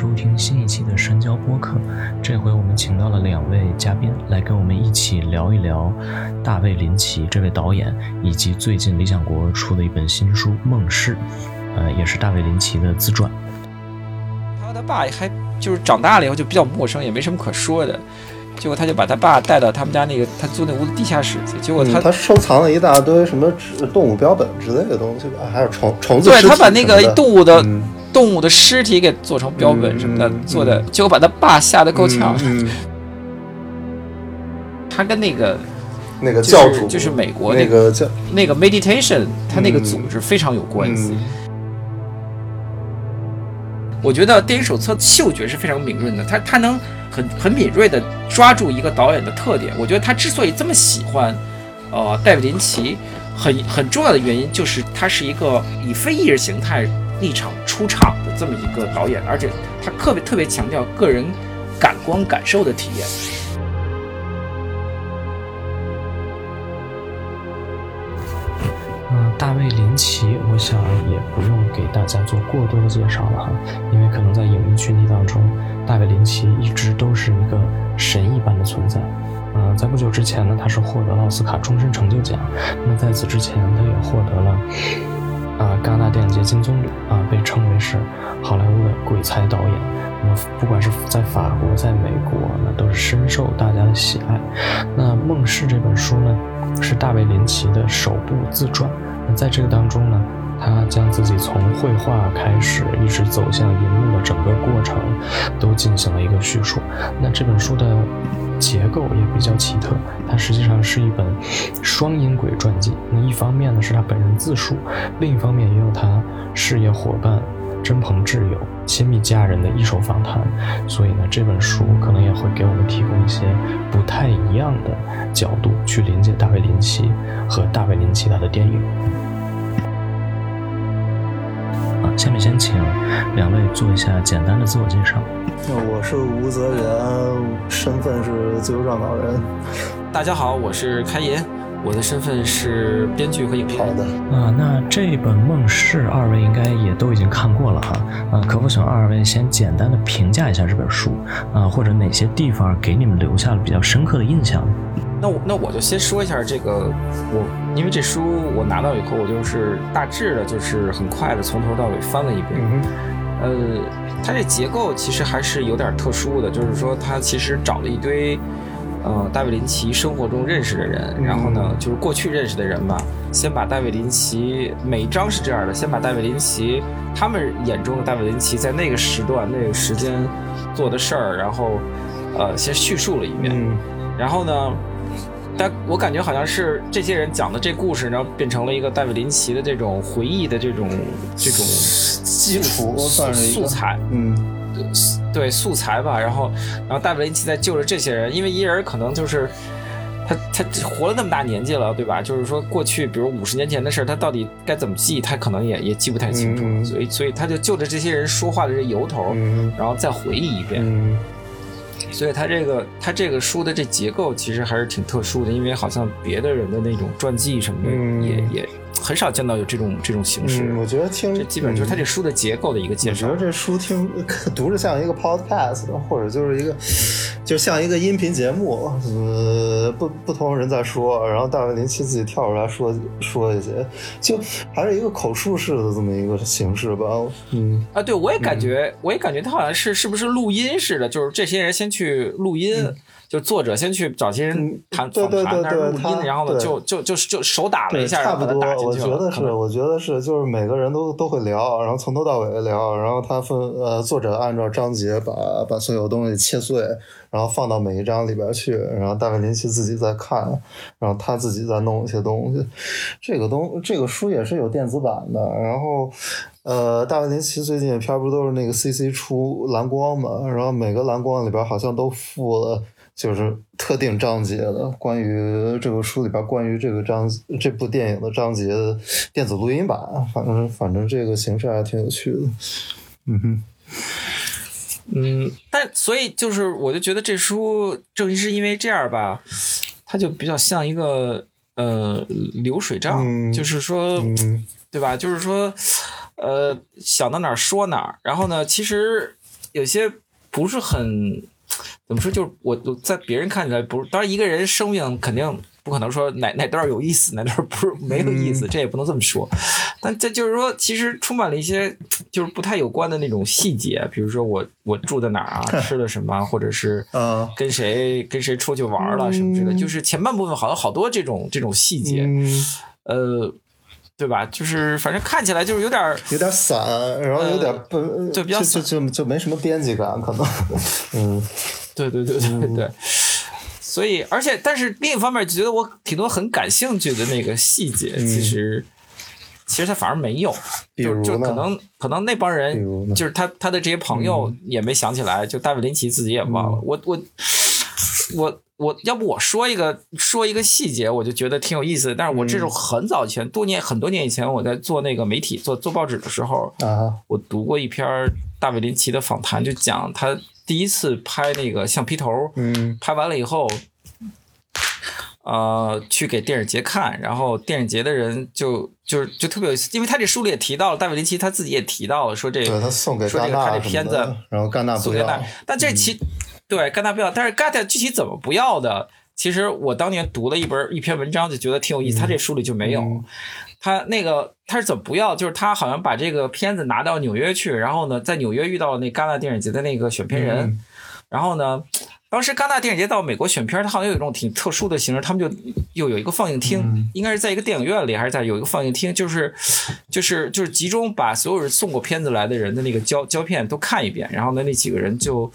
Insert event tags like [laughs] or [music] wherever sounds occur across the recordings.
收听新一期的深交播客。这回我们请到了两位嘉宾来跟我们一起聊一聊大卫林奇这位导演，以及最近理想国出的一本新书《梦事》，呃，也是大卫林奇的自传。他和他爸还就是长大了以后就比较陌生，也没什么可说的。结果他就把他爸带到他们家那个他租那屋子地下室去。结果他他收藏了一大堆什么动物标本之类的东西吧，还有虫虫子。对他把那个动物的动物的尸体给做成标本什么的做的，结果把他爸吓得够呛。他跟那个那个教主就是美国那个叫那个 meditation，他那个组织非常有关系。我觉得电影手册嗅觉是非常敏锐的，他他能。很很敏锐的抓住一个导演的特点，我觉得他之所以这么喜欢，呃，戴维林奇，很很重要的原因就是他是一个以非意识形态立场出场的这么一个导演，而且他特别特别强调个人感官感受的体验。嗯，大卫林奇，我想也不用给大家做过多的介绍了哈，因为可能在影迷群体当中。大卫林奇一直都是一个神一般的存在，嗯，在不久之前呢，他是获得了奥斯卡终身成就奖。那在此之前，他也获得了啊戛纳电影节金棕榈啊，被称为是好莱坞的鬼才导演。那么不管是在法国，在美国，那都是深受大家的喜爱。那《梦逝》这本书呢，是大卫林奇的首部自传。那在这个当中呢。他将自己从绘画开始，一直走向银幕的整个过程，都进行了一个叙述。那这本书的结构也比较奇特，它实际上是一本双音轨传记。那一方面呢是他本人自述，另一方面也有他事业伙伴、真朋挚友、亲密家人的一手访谈。所以呢，这本书可能也会给我们提供一些不太一样的角度去理解大卫林奇和大卫林奇他的电影。下面先请两位做一下简单的自我介绍。那我是吴泽源，身份是自由撰稿人。大家好，我是开言，我的身份是编剧和影好的。啊，那这本《梦逝》，二位应该也都已经看过了哈。啊，可否请二位先简单的评价一下这本书？啊，或者哪些地方给你们留下了比较深刻的印象？那我那我就先说一下这个，我因为这书我拿到以后，我就是大致的，就是很快的从头到尾翻了一遍。呃，它这结构其实还是有点特殊的，就是说它其实找了一堆，呃，大卫林奇生活中认识的人，然后呢，就是过去认识的人吧，先把大卫林奇每一章是这样的，先把大卫林奇他们眼中的大卫林奇在那个时段那个时间做的事儿，然后呃先叙述了一遍，嗯然后呢。但我感觉好像是这些人讲的这故事，然后变成了一个戴维林奇的这种回忆的这种这种基础素材，嗯，对素材吧。然后，然后戴维林奇在救着这些人，因为一人可能就是他他活了那么大年纪了，对吧？就是说过去比如五十年前的事他到底该怎么记，他可能也也记不太清楚。所以，所以他就就着这些人说话的这由头，然后再回忆一遍。所以他这个他这个书的这结构其实还是挺特殊的，因为好像别的人的那种传记什么的也也。很少见到有这种这种形式，我觉得听这基本就是他这书的结构的一个介绍。我觉得这书听读着像一个 podcast，或者就是一个就像一个音频节目，呃，不不同人在说，然后大卫林奇自己跳出来说说一些，就还是一个口述式的这么一个形式吧。嗯啊，对我也感觉，我也感觉他好像是是不是录音似的，就是这些人先去录音。就作者先去找些人谈访谈，但是录音，然后呢，就就就就手打了一下，差不多。我觉得是，我觉得是，就是每个人都都会聊，然后从头到尾聊，然后他分呃，作者按照章节把把所有东西切碎，然后放到每一章里边去，然后大卫林奇自己在看，然后他自己在弄一些东西。这个东这个书也是有电子版的，然后呃，大卫林奇最近片不都是那个 CC 出蓝光嘛，然后每个蓝光里边好像都附了。就是特定章节的关于这个书里边关于这个章这部电影的章节的电子录音版，反正反正这个形式还挺有趣的。嗯哼，嗯，但所以就是我就觉得这书正是因为这样吧，它就比较像一个呃流水账，就是说对吧？就是说呃想到哪儿说哪儿，然后呢，其实。有些不是很怎么说，就是我我在别人看起来不是，当然一个人生命肯定。不可能说哪哪段有意思，哪段不是没有意思，这也不能这么说。但这就是说，其实充满了一些就是不太有关的那种细节，比如说我我住在哪儿啊，吃了什么，或者是跟谁跟谁出去玩了什么之类的。就是前半部分好像好多这种这种细节，呃，对吧？就是反正看起来就是有点有点散，然后有点不就比较就就就没什么编辑感，可能。嗯，[laughs] 对对对对对。所以，而且，但是另一方面，就觉得我挺多很感兴趣的那个细节，其实，其实他反而没有，就就可能可能那帮人，就是他他的这些朋友也没想起来，就大卫林奇自己也忘了。我我我我要不我说一个说一个细节，我就觉得挺有意思的。但是我这是很早前多年很多年以前，我在做那个媒体做做报纸的时候，啊，我读过一篇大卫林奇的访谈，就讲他。第一次拍那个橡皮头，嗯，拍完了以后，呃，去给电影节看，然后电影节的人就就就特别有意思，因为他这书里也提到了，戴维林奇他自己也提到了，说这个他送给说这个他这片子，然后戛纳不要，但这其对戛纳不要，但是戛纳具体怎么不要的，其实我当年读了一本一篇文章，就觉得挺有意思，他这书里就没有。他那个他是怎么不要？就是他好像把这个片子拿到纽约去，然后呢，在纽约遇到了那戛纳电影节的那个选片人，然后呢，当时戛纳电影节到美国选片，他好像有一种挺特殊的形式，他们就又有一个放映厅，应该是在一个电影院里，还是在有一个放映厅，就是就是就是集中把所有人送过片子来的人的那个胶胶片都看一遍，然后呢，那几个人就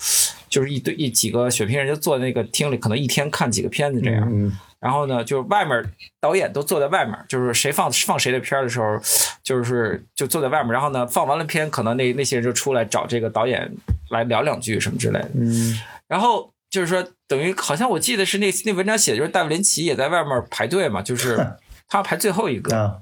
就是一堆一几个选片人就坐在那个厅里，可能一天看几个片子这样。然后呢，就是外面导演都坐在外面，就是谁放放谁的片的时候，就是就坐在外面。然后呢，放完了片，可能那那些人就出来找这个导演来聊两句什么之类的。嗯。然后就是说，等于好像我记得是那那文章写的就是戴维林奇也在外面排队嘛，就是 [laughs] 他排最后一个。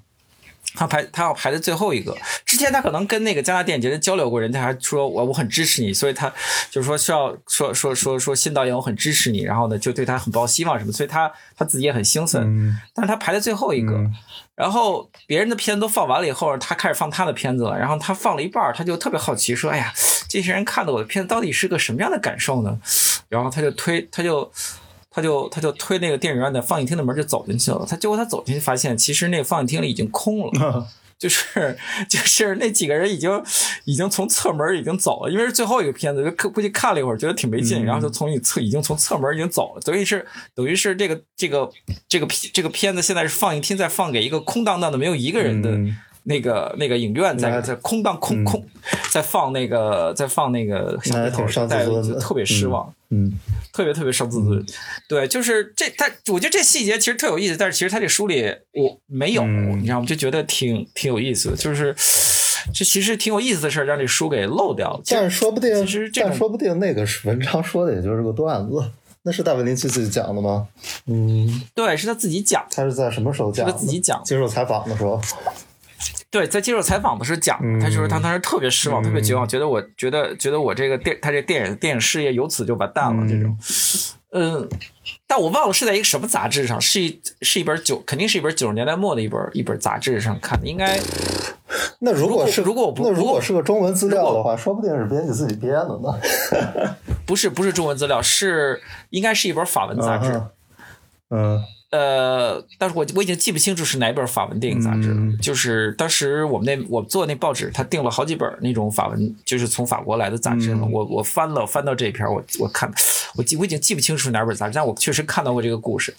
他排他要排在最后一个。之前他可能跟那个加拿大电影节的交流过，人家还说我我很支持你，所以他就是说需要说说说说新导演我很支持你，然后呢就对他很抱希望什么，所以他他自己也很兴奋。但是他排在最后一个，然后别人的片子都放完了以后，他开始放他的片子了，然后他放了一半，他就特别好奇说：“哎呀，这些人看的我的片子到底是个什么样的感受呢？”然后他就推他就。他就他就推那个电影院的放映厅的门就走进去了。他结果他走进去发现，其实那个放映厅里已经空了，[laughs] 就是就是那几个人已经已经从侧门已经走了，因为是最后一个片子，就估计看了一会儿觉得挺没劲，然后就从一侧已经从侧门已经走了。等于是等于是这个这个这个片这个片子现在是放映厅在放给一个空荡荡的没有一个人的那个那个影院在在空荡空空在放那个在放那个小片头，大家就特别失望。嗯，特别特别伤自尊，对，就是这他，我觉得这细节其实特有意思，但是其实他这书里我没有，你知道吗？就觉得挺挺有意思的，就是这其实挺有意思的事儿，让这书给漏掉了。但是说不定，其实但说不定那个文章说的也就是个段子，那是大卫林奇自己讲的吗？嗯，对，是他自己讲。他是在什么时候讲？他自己讲，接受采访的时候。[laughs] 对，在接受采访的时候讲，他就是他当时特别失望，特别绝望，觉得我觉得觉得我这个电他这电影电影事业由此就完蛋了这种。嗯，但我忘了是在一个什么杂志上，是一是一本九，肯定是一本九十年代末的一本一本杂志上看的，应该。[laughs] 那如果是如果我不那如果是个中文资料的话，说不定是编辑自己编的呢。[laughs] 不是不是中文资料，是应该是一本法文杂志。嗯。呃，但是我我已经记不清楚是哪本法文电影杂志了。就是当时我们那我做那报纸，他订了好几本那种法文，就是从法国来的杂志。我我翻了翻到这一篇，我我看，我记我已经记不清楚是哪本杂志，但我确实看到过这个故事。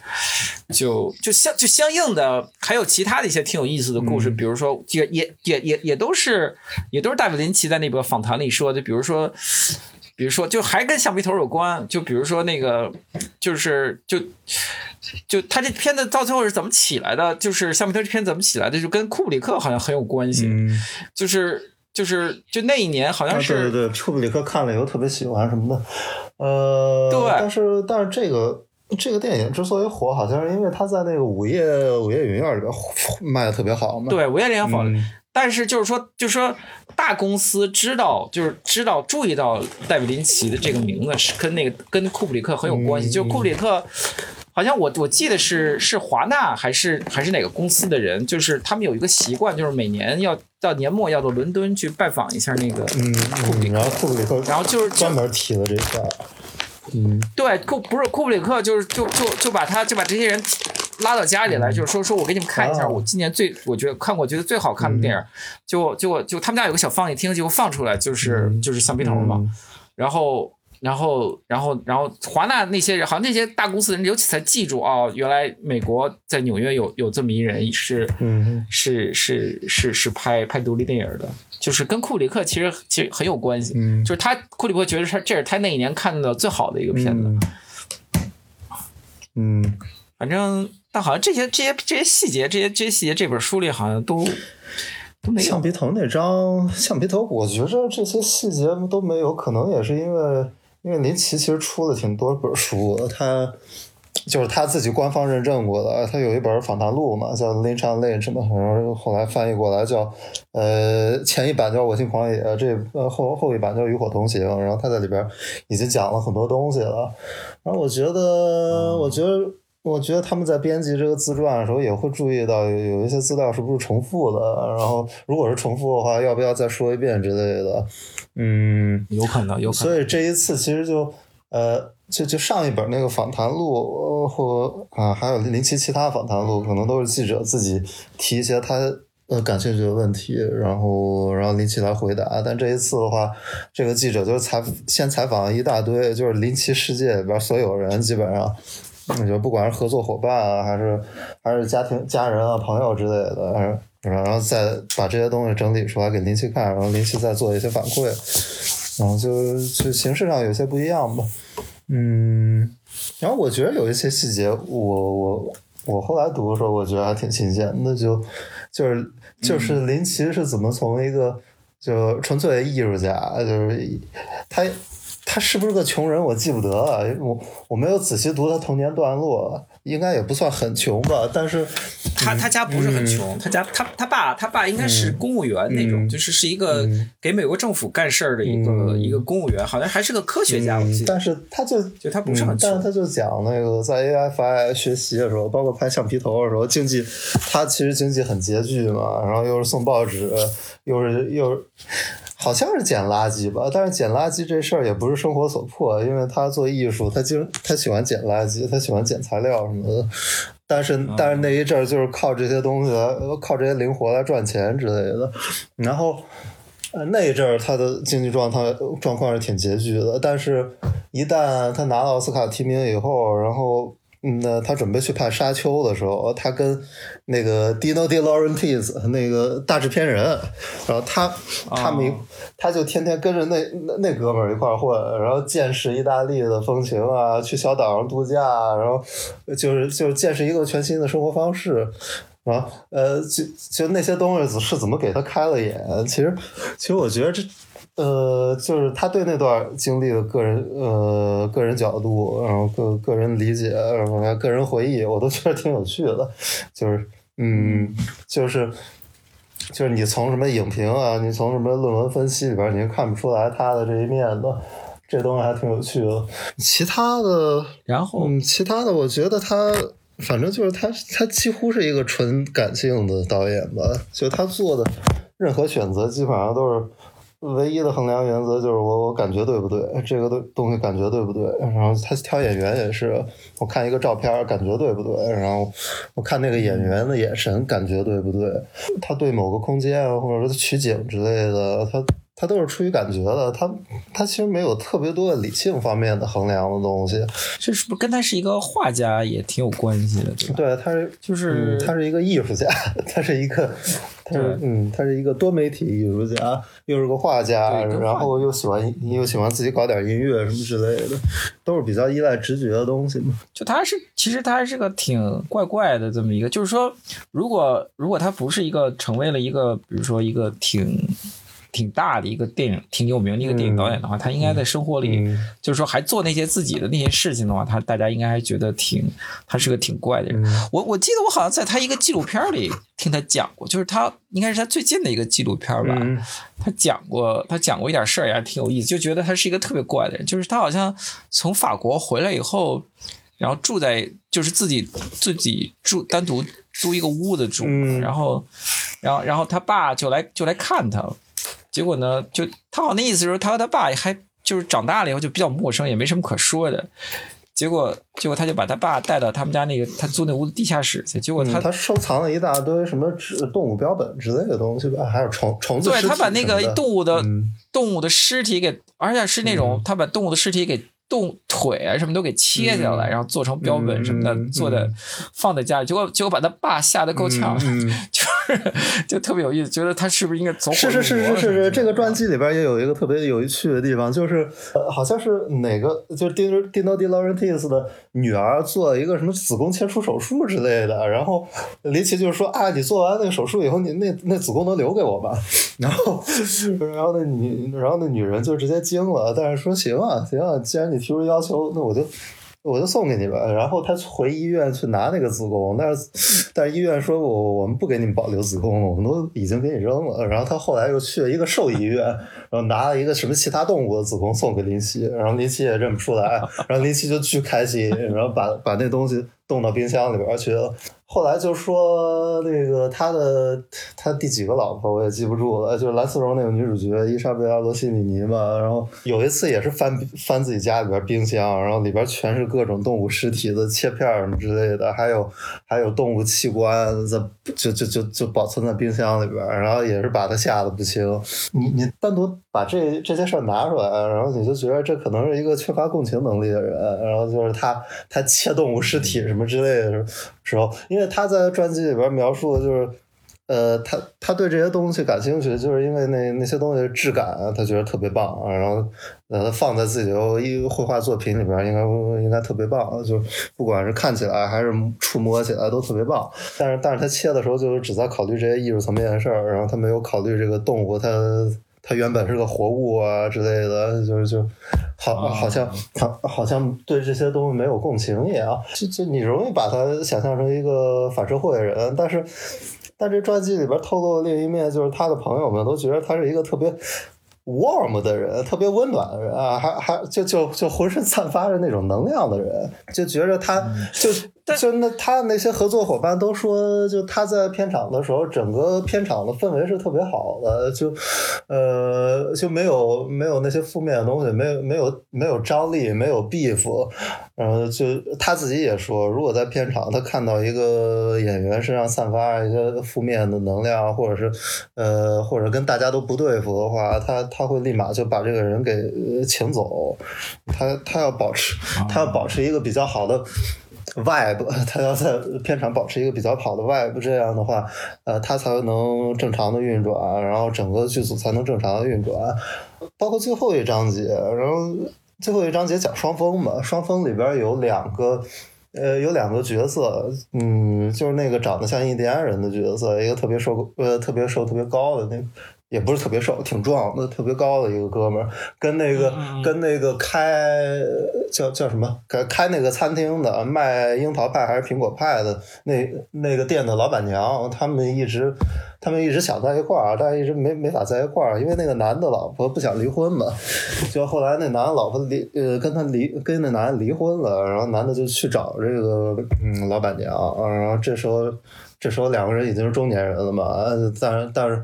就就相就相应的，还有其他的一些挺有意思的故事，比如说也也也也也都是也都是大卫林奇在那个访谈里说的，比如说。比如说，就还跟橡皮头有关。就比如说那个，就是就就他这片子到最后是怎么起来的？就是橡皮头这片怎么起来的？就跟库布里克好像很有关系。就是就是就那一年好像是对对对，库布里克看了以后特别喜欢什么的。呃，对，但是但是这个这个电影之所以火，好像是因为他在那个午夜午夜影院里边卖的特别好嘛。对，午夜联火。但是就是说，就是说，大公司知道，就是知道注意到戴维林奇的这个名字是跟那个跟库布里克很有关系。就是库布里克，好像我我记得是是华纳还是还是哪个公司的人，就是他们有一个习惯，就是每年要到年末要到伦敦去拜访一下那个嗯库布里克然后库布里克，然后就是专门提了这一块儿，嗯对库不是库布里克，就是就就就把他就把这些人拉到家里来，就是说说我给你们看一下哦我今年最我觉得看过觉得最好看的电影，结果结果就他们家有个小放映厅，结果放出来就是就是橡皮头嘛，嗯然后。然后，然后，然后，华纳那些人，好像那些大公司的人，尤其才记住哦，原来美国在纽约有有这么一人是嗯是是是是拍拍独立电影的，就是跟库里克其实其实很有关系，嗯就是他库里克觉得他这是他那一年看的最好的一个片子，嗯嗯，反正但好像这些这些这些细节，这些这些细节这本书里好像都都没有橡。皮头那张橡皮头，我觉着这些细节都没有，可能也是因为因为林奇其实出了挺多本书，他就是他自己官方认证过的，他有一本访谈录嘛，叫《Lynch on Lynch》嘛，然后后来翻译过来叫呃前一版叫《我心狂野》，这呃后后一版叫《与火同行》，然后他在里边已经讲了很多东西了，然后我觉得，我觉得。我觉得他们在编辑这个自传的时候，也会注意到有有一些资料是不是重复的，然后如果是重复的话，要不要再说一遍之类的。嗯，有可能，有可能。所以这一次其实就呃，就就上一本那个访谈录，呃或啊还有林奇其他访谈录，可能都是记者自己提一些他呃感兴趣的问题，然后然后林奇来回答。但这一次的话，这个记者就是采先采访一大堆，就是林奇世界里边所有人，基本上。我觉得不管是合作伙伴啊，还是还是家庭、家人啊、朋友之类的，然后然后再把这些东西整理出来给林奇看，然后林奇再做一些反馈，然后就就形式上有些不一样吧。嗯，然后我觉得有一些细节，我我我后来读的时候，我觉得还挺新鲜那，就就是就是林奇是怎么从一个就纯粹的艺术家，就是他。他是不是个穷人？我记不得了，我我没有仔细读他童年段落，应该也不算很穷吧。但是他他家不是很穷，他家他他爸他爸应该是公务员那种，嗯就是是一个给美国政府干事儿的一个、嗯一个公务员，好像还是个科学家，我记得。但是他就就他不是很嗯但是穷。他就讲那个在 AFI 学习的时候，包括拍橡皮头的时候，经济他其实经济很拮据嘛，然后又是送报纸，又是又是好像是捡垃圾吧，但是捡垃圾这事儿也不是生活所迫，因为他做艺术，他经他喜欢捡垃圾，他喜欢捡材料什么的。但是但是那一阵儿就是靠这些东西来，靠这些灵活来赚钱之类的，然后。呃，那一阵儿他的经济状态状况是挺拮据的，但是，一旦他拿到奥斯卡提名以后，然后，嗯，那他准备去拍《沙丘》的时候，他跟那个 Dino De Laurentiis 那个大制片人，然后他他们、哦他就天天跟着那那那哥们儿一块儿混，然后见识意大利的风情啊，去小岛上度假，然后就是就是见识一个全新的生活方式。然后，呃，就就那些东西是怎么给他开了眼？其实，其实我觉得这，呃，就是他对那段经历的个人，呃，个人角度，然后个个人理解，然后个人回忆，我都觉得挺有趣的。就是，嗯，就是。就是你从什么影评啊，你从什么论文分析里边，你是看不出来他的这一面的，这东西还挺有趣的。其他的，然后嗯，其他的我觉得他，反正就是他，他几乎是一个纯感性的导演吧。就他做的任何选择，基本上都是唯一的衡量原则，就是我我感觉对不对，这个东东西感觉对不对。然后他挑演员也是，我看一个照片感觉对不对，然后我看那个演员的眼神感觉对不对，他对某个空间，或者说取景之类的，他。他都是出于感觉的，他他其实没有特别多的理性方面的衡量的东西。这是不是跟他是一个画家也挺有关系的，对吧？对，他是就是嗯他是一个艺术家，他是一个，他是嗯，他是一个多媒体艺术家，又是个画家，画然后又喜欢又喜欢自己搞点音乐什么之类的，都是比较依赖直觉的东西嘛。就他是，其实他是个挺怪怪的这么一个，就是说，如果如果他不是一个成为了一个，比如说一个挺挺大的一个电影、挺有名的一个电影导演的话，他应该在生活里，嗯就是说还做那些自己的那些事情的话，他大家应该还觉得挺，他是个挺怪的人。嗯我我记得我好像在他一个纪录片里听他讲过，就是他应该是他最近的一个纪录片吧，嗯他讲过他讲过一点事儿，也还挺有意思，就觉得他是一个特别怪的人，就是他好像从法国回来以后。然后住在就是自己自己住单独租一个屋子住，嗯然后然后然后他爸就来就来看他，结果呢，就他好像那意思是说他和他爸还就是长大了以后就比较陌生，也没什么可说的。结果，结果他就把他爸带到他们家那个他租那屋子地下室去。结果他、嗯他收藏了一大堆什么植动物标本之类的东西吧，还有虫虫子对他把那个动物的、嗯动物的尸体给，而且是那种、嗯他把动物的尸体给动腿啊什么都给切下来，嗯然后做成标本什么的，做的放在家里。结果结果把他爸吓得够呛，[laughs] 就是就特别有意思，觉得他是不是应该走火是是是是是是，这个传记里边也有一个特别有趣的地方，就是呃，好像是哪个就是 Dino Dino De Laurentiis 的女儿做了一个什么子宫切除手术之类的，然后林奇就是说啊，你做完那个手术以后，你那那子宫能留给我吗？[laughs] 然后然后那女然后那女人就直接惊了，但是说行啊行啊，既然你提出要求，那我就。我就送给你吧，然后他回医院去拿那个子宫，但是但是医院说我我们不给你们保留子宫了，我们都已经给你扔了。然后他后来又去了一个兽医院，然后拿了一个什么其他动物的子宫送给林奇，然后林奇也认不出来，然后林奇就巨开心，然后把把那东西冻到冰箱里边去了。后来就说那个他的他第几个老婆我也记不住了，就是蓝丝绒那个女主角伊莎贝拉·罗西米尼嘛。然后有一次也是翻翻自己家里边冰箱，然后里边全是各种动物尸体的切片什么之类的，还有还有动物器官在就就就就保存在冰箱里边，然后也是把他吓得不轻。你你单独把这这些事儿拿出来，然后你就觉得这可能是一个缺乏共情能力的人，然后就是他他切动物尸体什么之类的时候，因为他在传记里边描述的就是。呃，他他对这些东西感兴趣，就是因为那那些东西的质感，他觉得特别棒，然后呃放在自己的一绘画作品里边，应该应该特别棒，就不管是看起来还是触摸起来都特别棒。但是但是他切的时候，就是只在考虑这些艺术层面的事儿，然后他没有考虑这个动物它它原本是个活物啊之类的，就是就好好像好好像对这些东西没有共情一样，就就你容易把他想象成一个反社会的人，但是。但这传记里边透露的另一面，就是他的朋友们都觉得他是一个特别 warm 的人，特别温暖的人啊，还还就就就浑身散发着那种能量的人，就觉着他就就那他那些合作伙伴都说，就他在片场的时候，整个片场的氛围是特别好的，就呃就没有没有那些负面的东西，没有没有没有张力，没有 beef，然后就他自己也说，如果在片场他看到一个演员身上散发一些负面的能量，或者是呃或者跟大家都不对付的话，他他会立马就把这个人给请走，他他要保持他要保持一个比较好的。Vibe，[laughs] 他要在片场保持一个比较好的 vibe，这样的话，呃，他才能正常的运转，然后整个剧组才能正常的运转。包括最后一章节，然后最后一章节讲双峰嘛，双峰里边有两个。呃，有两个角色，嗯，就是那个长得像印第安人的角色，一个特别瘦，呃，特别瘦、特别高的那个，也不是特别瘦，挺壮那，特别高的一个哥们儿，跟那个跟那个开叫叫什么开开那个餐厅的卖樱桃派还是苹果派的那那个店的老板娘，他们一直他们一直想在一块儿，但是一直没没法在一块儿，因为那个男的老婆不想离婚嘛，[laughs] 就后来那男的老婆离呃跟他离跟那男的离婚了，然后男的就去找这个嗯老板娘，然后这时候这时候两个人已经是中年人了嘛，但是但是。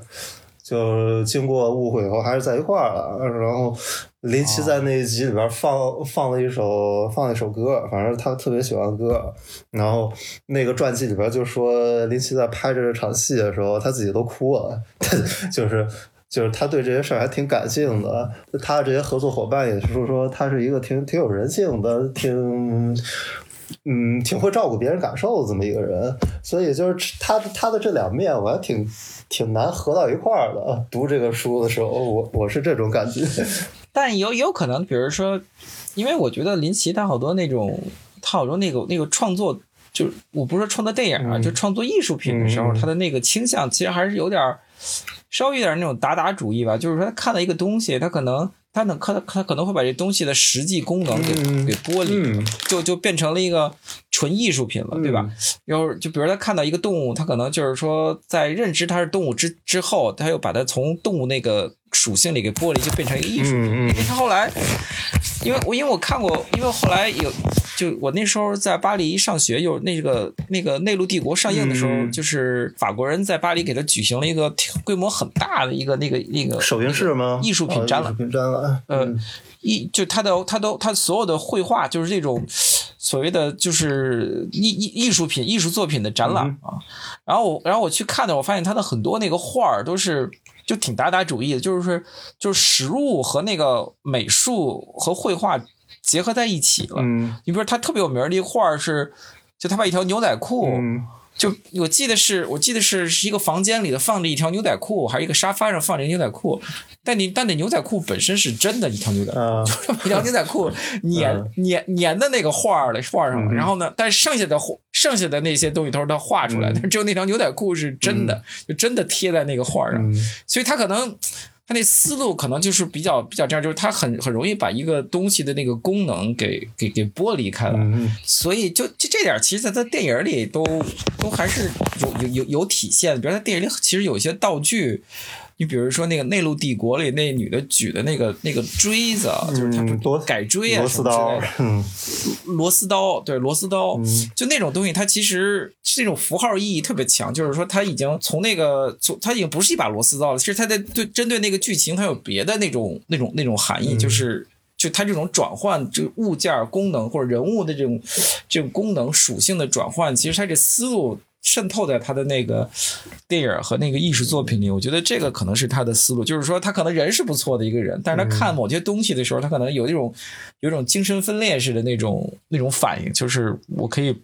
就经过误会以后，还是在一块儿了。然后林奇在那一集里边放放了一首放了一首歌，反正他特别喜欢歌。然后那个传记里边就说，林奇在拍这场戏的时候，他自己都哭了，就是就是他对这些事儿还挺感性的。他的这些合作伙伴也是说说他是一个挺挺有人性的，挺。嗯，挺会照顾别人感受的这么一个人，所以就是他他的这两面，我还挺挺难合到一块儿的。读这个书的时候，我我是这种感觉。[laughs] 但有有可能，比如说，因为我觉得林奇他好多那种，他好多那个那个创作，就是我不是说创作电影啊，嗯就创作艺术品的时候，嗯他的那个倾向其实还是有点儿稍微有点那种达达主义吧。就是说，他看到一个东西，他可能他能可他可能会把这东西的实际功能给、嗯给剥离，嗯就就变成了一个纯艺术品了，对吧？然后就比如他看到一个动物，他可能就是说在认知它是动物之之后，他又把它从动物那个属性里给剥离，就变成一个艺术品。他后来因为我因为我看过，因为后来有就我那时候在巴黎上学，有那个那个内陆帝国上映的时候，嗯就是法国人在巴黎给他举行了一个规模很大的一个那个那个首映式吗？艺术品展览哦艺术品展览，呃嗯一就他的他都他所有的绘画就是这种所谓的就是艺艺艺术品艺术作品的展览啊，然后我然后我去看的，我发现他的很多那个画儿都是就挺达达主义的，就是就是实物和那个美术和绘画结合在一起了。嗯你比如说他特别有名儿的一画儿是，就他把一条牛仔裤。嗯就我记得是，我记得是是一个房间里的放着一条牛仔裤，还有一个沙发上放着牛仔裤，但你但那牛仔裤本身是真的一条牛仔裤，[laughs] 一条牛仔裤粘粘粘的那个画儿的画儿上，了然后呢，但是剩下的剩下的那些东西都是他画出来的，嗯 [laughs] 但只有那条牛仔裤是真的，就真的贴在那个画儿上，嗯所以他可能。他那思路可能就是比较比较这样，就是他很很容易把一个东西的那个功能给给给剥离开来，嗯所以就就这点，其实在他电影里都都还是有有有有体现的。比如他电影里其实有一些道具，你比如说那个《内陆帝国》里那女的举的那个那个锥子，就是她改锥啊螺丝刀什么之类的，嗯螺丝刀，对螺丝刀，嗯就那种东西，它其实这种符号意义特别强，就是说它已经从那个从它已经不是一把螺丝刀了，其实它在对针对那个剧情，它有别的那种那种那种含义，嗯就是。就它这种转换，这个物件功能或者人物的这种这种功能属性的转换，其实它这思路渗透在他的那个电影和那个艺术作品里。我觉得这个可能是他的思路，就是说他可能人是不错的一个人，但是他看某些东西的时候，他可能有一种有一种精神分裂式的那种那种反应，就是我可以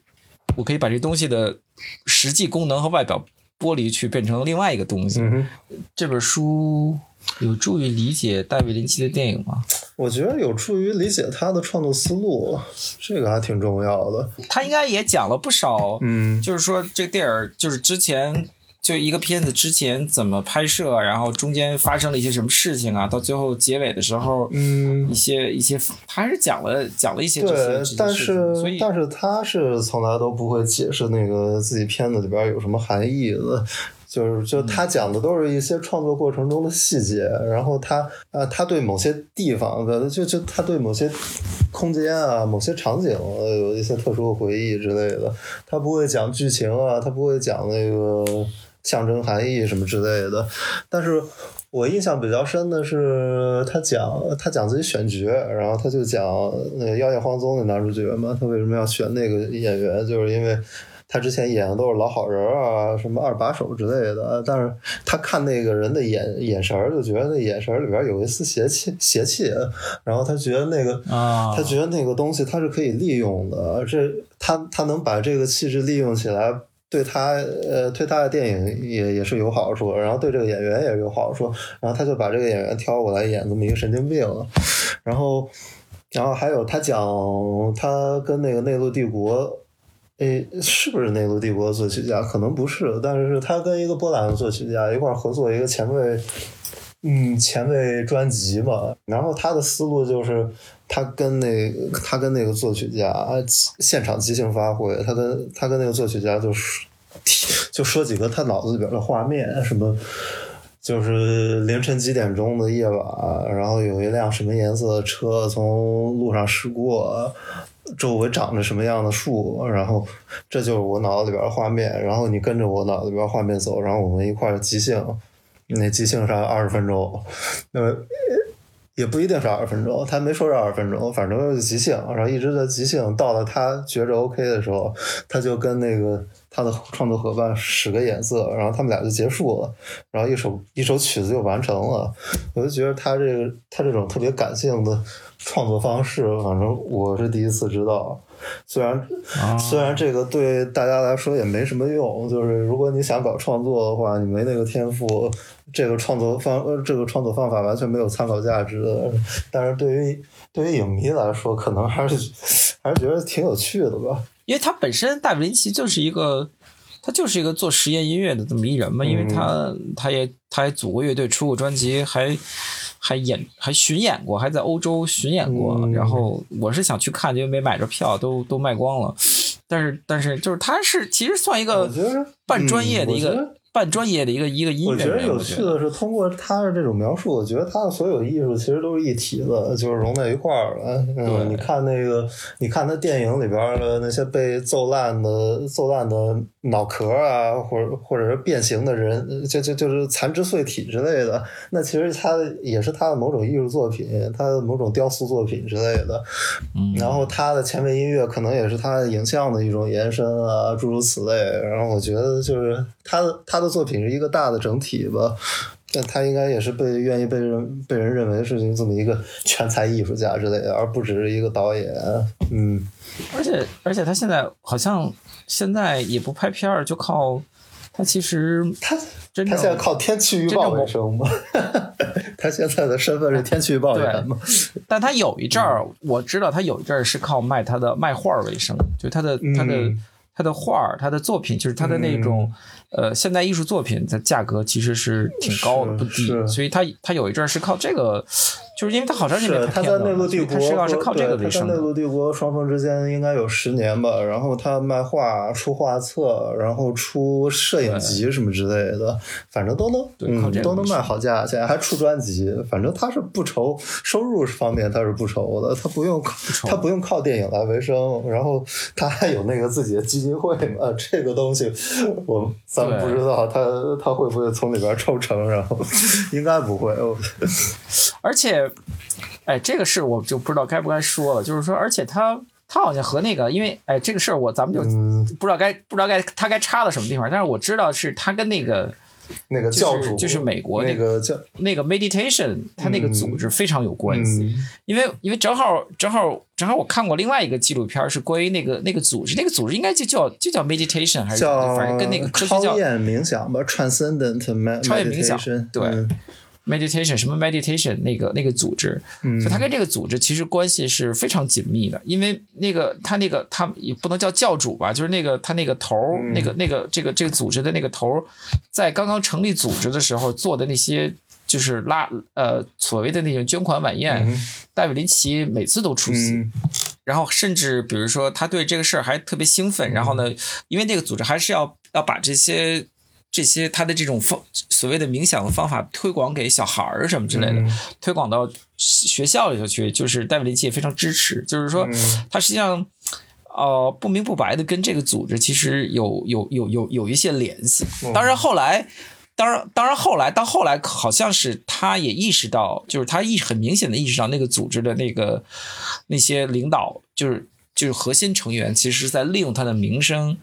我可以把这东西的实际功能和外表剥离去，变成另外一个东西。嗯，这本书有助于理解戴维林奇的电影吗？我觉得有助于理解他的创作思路，这个还挺重要的。他应该也讲了不少，嗯就是说这个电影就是之前就一个片子之前怎么拍摄，然后中间发生了一些什么事情啊，到最后结尾的时候，嗯一，些一些他还是讲了讲了一些这些但是所以是但是他是从来都不会解释那个自己片子里边有什么含义的。就是就他讲的都是一些创作过程中的细节，然后他啊，他对某些地方的就就他对某些空间啊、某些场景呃有一些特殊的回忆之类的，他不会讲剧情啊，他不会讲那个象征含义什么之类的。但是我印象比较深的是他讲他讲自己选角，然后他就讲那个《妖艳荒踪》的男主角嘛，他为什么要选那个演员，就是因为。他之前演的都是老好人啊，什么二把手之类的，但是他看那个人的眼眼神儿，就觉得那眼神儿里边有一丝邪气，邪气，然后他觉得那个，啊他觉得那个东西他是可以利用的，这他他能把这个气质利用起来，对他呃对他的电影也也是有好处，然后对这个演员也是有好处，然后他就把这个演员挑过来演这么一个神经病，然后然后还有他讲他跟那个内陆帝国。诶，是不是内陆帝国作曲家？可能不是，但是是他跟一个波兰的作曲家一块儿合作一个前卫，嗯，前卫专辑嘛。然后他的思路就是，他跟那个他跟那个作曲家现场即兴发挥，他跟他跟那个作曲家就是就说几个他脑子里边的画面，什么就是凌晨几点钟的夜晚，然后有一辆什么颜色的车从路上驶过。周围长着什么样的树，然后这就是我脑子里边的画面，然后你跟着我脑子里边画面走，然后我们一块即兴，那即兴上二十分钟，那么也不一定是二十分钟，他没说是二十分钟，反正就是即兴，然后一直在即兴，到了他觉着 OK 的时候，他就跟那个他的创作伙伴使个眼色，然后他们俩就结束了，然后一首一首曲子就完成了，我就觉得他这个他这种特别感性的。创作方式，反正我是第一次知道。虽然、啊虽然这个对大家来说也没什么用，就是如果你想搞创作的话，你没那个天赋，这个创作方呃这个创作方法完全没有参考价值的。但是对于对于影迷来说，可能还是还是觉得挺有趣的吧。因为他本身大卫林奇就是一个，他就是一个做实验音乐的这么一人嘛，因为他他也他也组过乐队，出过专辑，还还演还巡演过，还在欧洲巡演过。嗯然后我是想去看，因为没买着票，都都卖光了。但是但是就是他是其实算一个我觉得半专业的一个、半专业的一个一个音乐我觉得。有趣的是，通过他的这种描述，我觉得他的所有艺术其实都是一体的，就是融在一块儿了。嗯，你看那个，你看他电影里边的那些被揍烂的、揍烂的脑壳啊，或者或者是变形的人，就就就是残肢碎体之类的，那其实他也是他的某种艺术作品，他的某种雕塑作品之类的。嗯，然后他的前卫音乐可能也是他的影像的一种延伸啊，诸如此类。然后我觉得就是他的他的作品是一个大的整体吧，但他应该也是被愿意被人被人认为是这么一个全才艺术家之类的，而不只是一个导演。嗯，而且而且他现在好像现在也不拍片儿，就靠他其实他他现在靠天气预报为生吗？[laughs] 他现在的身份是天气预报员吗？但他有一阵儿，我知道他有一阵儿是靠卖他的卖画为生，就他的他的嗯他的画儿，他的作品，就是他的那种呃现代艺术作品的价格其实是挺高的，是不低，所以他他有一阵儿是靠这个，就是因为他好长时间他在内陆帝国和，是靠这个对为生的。他在内陆帝国双方之间应该有十年吧。然后他卖画、出画册，然后出摄影集什么之类的，反正都能，都能卖好价钱，还出专辑。反正他是不愁收入方面，他是不愁的，他不用靠愁他不用靠电影来维生。然后他还有那个自己的基金会嘛，这个东西我咱不知道他他会不会从里边抽成，然后 [laughs] 应该不会。我而且，哎，这个事我就不知道该不该说了，就是说，而且他他好像和那个，因为哎，这个事儿我咱们就嗯，不知道该不知道该他该插到什么地方，但是我知道是他跟那个那个教主就是美国那那个教。那个 meditation，他那个组织非常有关系，嗯因为因为正好正好正好我看过另外一个纪录片，是关于那个那个组织，那个组织应该就叫就叫 meditation 还是叫反正跟那个超验冥想吧，transcendent me- 超验冥想 meditation，对嗯 meditation 什么 meditation 那个那个组织，嗯。所以他跟这个组织其实关系是非常紧密的，因为那个他那个他也不能叫教主吧，就是那个他那个头儿、嗯。那个那个这个这个组织的那个头儿，在刚刚成立组织的时候做的那些就是拉呃所谓的那种捐款晚宴，嗯。戴维林奇每次都出席，嗯。然后甚至比如说他对这个事儿还特别兴奋，然后呢，因为那个组织还是要要把这些这些他的这种方所谓的冥想的方法推广给小孩儿什么之类的，嗯推广到学校里头去，就是戴维林奇也非常支持，就是说嗯他实际上。呃，不明不白的跟这个组织其实有有有有有一些联系。嗯当然后来，当然当然后来到后来，好像是他也意识到，就是他意很明显的意识到那个组织的那个那些领导，就是就是核心成员，其实是在利用他的名声，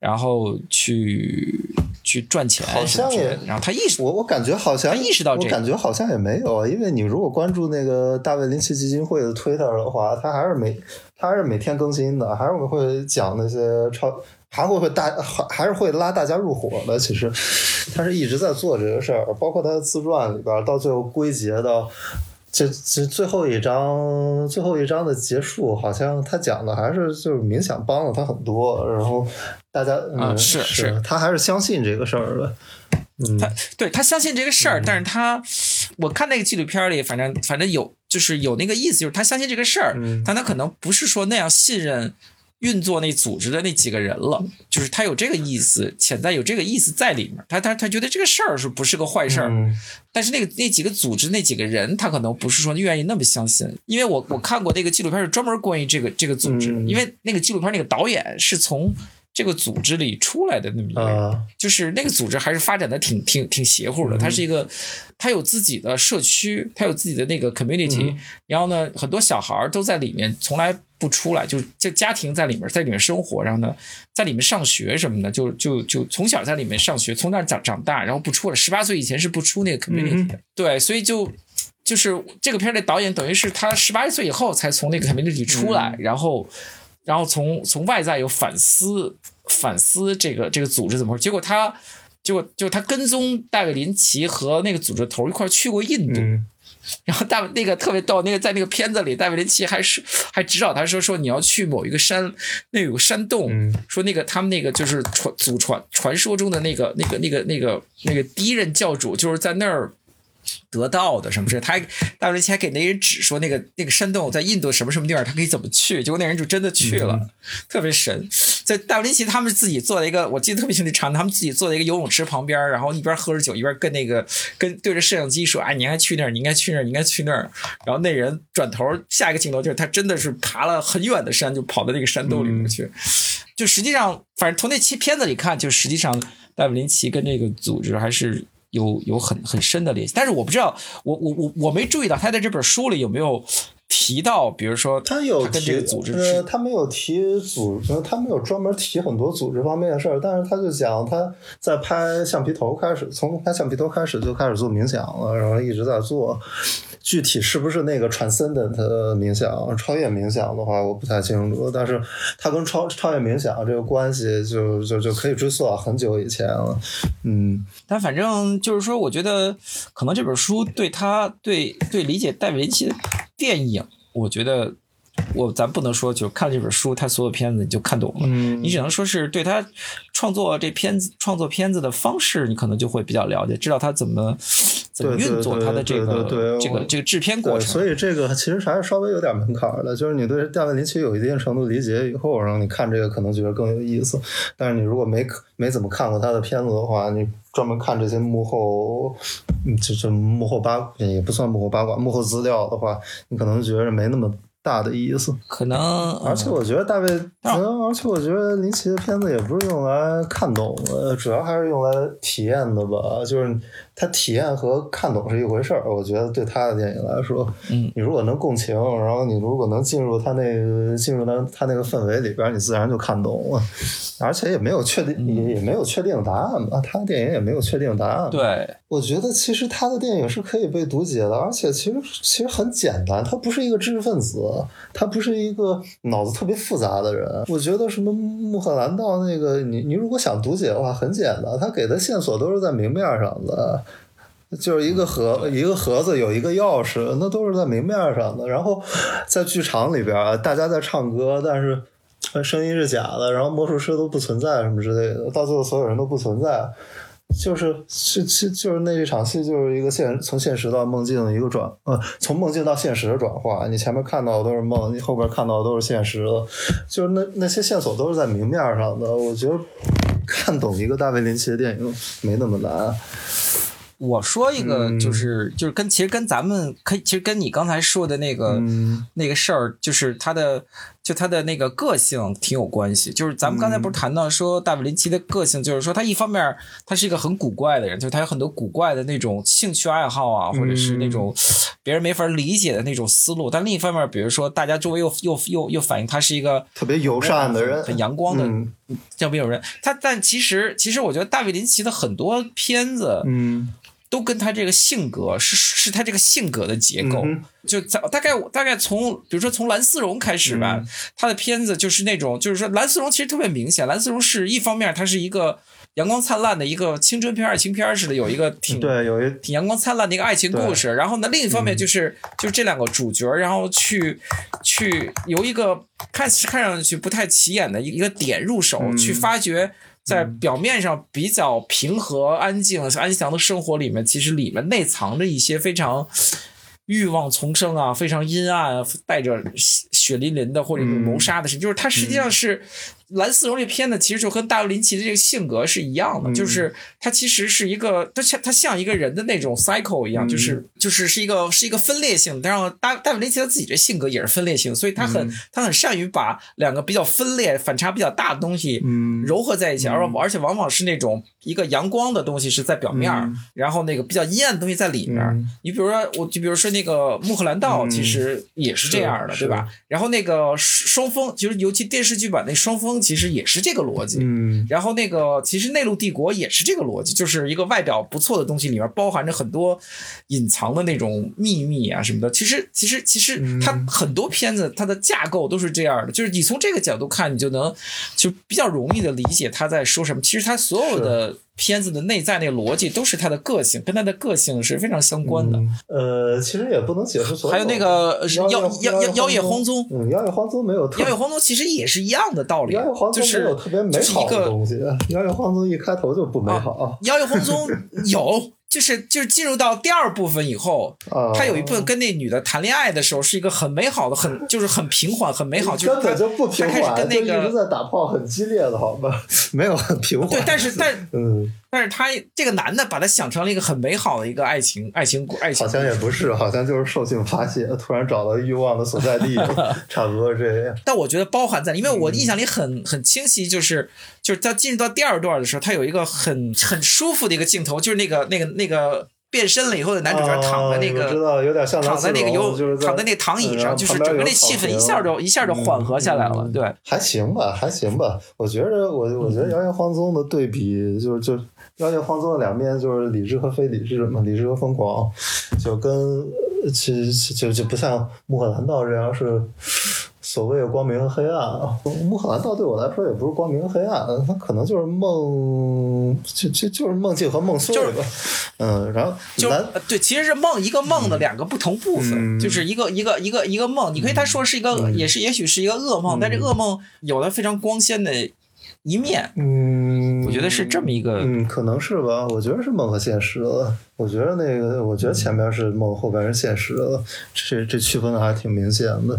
然后去去赚钱好像也。然后他意识，我我感觉好像他意识到这个我感觉好像也没有啊，因为你如果关注那个大卫林奇基金会的 Twitter 的话，他还是每他还是每天更新的，还是会讲那些超，还会会大还还是会拉大家入伙的。其实 [laughs] 他是一直在做这个事儿，包括他的自传里边，到最后归结到。这这最后一章，最后一章的结束，好像他讲的还是就是冥想帮了他很多，然后大家啊嗯是是他还是相信这个事儿的，嗯，他对他相信这个事儿，但是他，我看那个纪录片里，反正反正有就是有那个意思，就是他相信这个事儿，嗯但他可能不是说那样信任运作那组织的那几个人了，就是他有这个意思，潜在有这个意思在里面，他他他觉得这个事儿是不是个坏事儿，嗯。但是那个那几个组织那几个人，他可能不是说愿意那么相信，因为我我看过那个纪录片是专门关于这个这个组织，嗯。因为那个纪录片那个导演是从这个组织里出来的那么一个就是那个组织还是发展的挺挺挺邪乎的，它是一个，它有自己的社区，它有自己的那个 community，、然后呢，很多小孩儿都在里面，从来不出来，就是这家庭在里面，在里面生活，然后呢，在里面上学什么的，就就就从小在里面上学，从那儿长长大，然后不出来，十八岁以前是不出那个 community 的，对，所以就。就是这个片儿的导演等于是他十八岁以后才从那个 community 出来，然后，然后从从外在有反思反思这个这个组织怎么回事，结果他结果就他跟踪戴维林奇和那个组织头一块儿去过印度，嗯。然后大那个特别逗，那个在那个片子里，戴维林奇还是还指导他说说你要去某一个山，那有个山洞，嗯。说那个他们那个就是传祖传传说中的那个那个那个那个那个第一任教主就是在那儿得到的什么事？他还大卫林奇还给那人指说那个那个山洞在印度什么什么地方，他可以怎么去？结果那人就真的去了，特别神。在大卫林奇他们自己做了一个，我记得特别清楚，场他们自己做了一个游泳池旁边，然后一边喝着酒一边跟那个跟对着摄像机说：“哎，你应该去那儿，你应该去那儿，你应该去那儿。”然后那人转头下一个镜头就是他真的是爬了很远的山，就跑到那个山洞里面去。就实际上，反正从那期片子里看，就实际上戴维林奇跟这个组织还是。有有很很深的联系，但是我不知道，我我我我没注意到他在这本书里有没有提到，比如说他有跟这个组织，呃，他没有提组织，他没有专门提很多组织方面的事儿，但是他就讲他在拍橡皮头开始，从拍橡皮头开始就开始做冥想了，然后一直在做。具体是不是那个 transcendent 冥想、超越冥想的话，我不太清楚。但是它跟超超越冥想这个关系，就就就可以追溯到很久以前了。嗯，但反正就是说，我觉得可能这本书对他对对理解戴维奇的电影，我觉得。我咱不能说，就看这本书，他所有片子你就看懂了。嗯，你只能说是对他创作这片子、创作片子的方式，你可能就会比较了解，知道他怎么怎么运作他的这个这个这个制片过程。所以这个其实还是稍微有点门槛的，就是你对大卫林奇有一定程度理解以后，然后你看这个可能觉得更有意思。但是你如果没没怎么看过他的片子的话，你专门看这些幕后，这这幕后八也不算幕后八卦，幕后资料的话，你可能觉得没那么。大的意思，可能，而且我觉得大卫，可能，而且我觉得林奇的片子也不是用来看懂的，主要还是用来体验的吧。就是他体验和看懂是一回事儿。我觉得对他的电影来说，嗯，你如果能共情，然后你如果能进入他那个进入他他那个氛围里边，你自然就看懂了。而且也没有确定，也也没有确定答案嘛。他的电影也没有确定答案。对，我觉得其实他的电影是可以被读解的，而且其实其实很简单。他不是一个知识分子。他不是一个脑子特别复杂的人，我觉得什么穆赫兰道那个，你你如果想读解的话，很简单，他给的线索都是在明面上的，就是一个盒一个盒子有一个钥匙，那都是在明面上的。然后在剧场里边，大家在唱歌，但是声音是假的，然后魔术师都不存在什么之类的，到最后所有人都不存在。就是是是就是那一场戏，就是一个现从现实到梦境的一个转，呃，从梦境到现实的转化。你前面看到的都是梦，你后边看到的都是现实了。就是那那些线索都是在明面上的。我觉得看懂一个大卫林奇的电影没那么难。我说一个，就是就是跟其实跟咱们可以，其实跟你刚才说的那个那个事儿，就是他的。就他的那个个性挺有关系，就是咱们刚才不是谈到说大卫林奇的个性，就是说他一方面他是一个很古怪的人，就是他有很多古怪的那种兴趣爱好啊，或者是那种 [sniffs] 别人没法理解的那种思路。但另一方面，比如说大家周围又又又又反映他是一个特别友善的人，很阳光的这么有人。他但其实其实我觉得大卫林奇的很多片子，嗯。都跟他这个性格是是他这个性格的结构，就大大概大概从比如说从蓝丝绒开始吧，他的片子就是那种就是说蓝丝绒其实特别明显，蓝丝绒是一方面它是一个阳光灿烂的一个青春片爱情片似的，有一个挺对有一挺阳光灿烂的一个爱情故事，然后呢另一方面就是就是这两个主角，然后去去由一个看看上去不太起眼的一个点入手去发掘。在表面上比较平和、安静、安详的生活里面，其实里面内藏着一些非常欲望丛生啊，非常阴暗、带着血淋淋的或者谋杀的事，就是它实际上是。蓝丝绒这片子其实就跟大卫林奇的这个性格是一样的，就是他其实是一个，他像他像一个人的那种 cycle 一样，就是就是是一个是一个分裂性。然后大大卫林奇他自己的性格也是分裂性，所以他很他很善于把两个比较分裂、反差比较大的东西糅合在一起，而而且往往是那种一个阳光的东西是在表面，然后那个比较阴暗的东西在里面。你比如说，我就比如说那个穆赫兰道，其实也是这样的，对吧？然后那个双峰，就是尤其电视剧版那双峰。其实也是这个逻辑，嗯，然后那个其实内陆帝国也是这个逻辑，就是一个外表不错的东西，里面包含着很多隐藏的那种秘密啊什么的。其实其实其实它很多片子它的架构都是这样的，就是你从这个角度看，你就能就比较容易的理解他在说什么。其实他所有的。片子的内在那个逻辑都是他的个性，跟他的个性是非常相关的。呃，其实也不能解释所有。还有那个妖妖妖妖夜荒踪，嗯，妖夜荒踪没有特。妖夜荒踪其实也是一样的道理。妖夜荒踪没有特别美好的东西。妖夜荒踪一开头就不美好。妖夜荒踪有就是就是进入到第二部分以后，啊他有一部分跟那女的谈恋爱的时候是一个很美好的，很就是很平缓，很美好，就是他根本就不平他开始缓，跟那个一直在打炮，很激烈的好吗？[laughs] 没有很平缓。对，但是但 [laughs] 嗯，但是他这个男的把他想成了一个很美好的一个爱情爱情爱情好像也不是，好像就是兽性发泄，突然找到欲望的所在地，差不多这样。[laughs] 但我觉得包含在里，因为嗯我印象里很很清晰，就是就是他进入到第二段的时候，他有一个很很舒服的一个镜头，就是那个那个那个变身了以后的男主角躺在那啊我知道有点像躺在那个有有躺在那个躺椅上，就是整个那气氛一下就一下就缓和下来了，嗯对。还行吧，还行吧。我觉得我我觉得《摇曳荒踪》的对比就是就《摇曳荒踪》的两面就是理智和非理智嘛，理智和疯狂，就跟呃其实就就不像《穆赫兰道》这样是。所谓的光明和黑暗啊，穆赫兰道对我来说也不是光明和黑暗，它可能就是梦，就就就是梦境和梦碎就是。嗯，然后就对，其实是梦一个梦的两个不同部分，嗯就是一个一个一个一个梦，你可以他说是一个，也是也许是一个噩梦，但这噩梦有了非常光鲜的一面，嗯，我觉得是这么一个，嗯，可能是吧。我觉得是梦和现实了。我觉得那个，我觉得前边是梦，后边是现实了。这这区分的还挺明显的。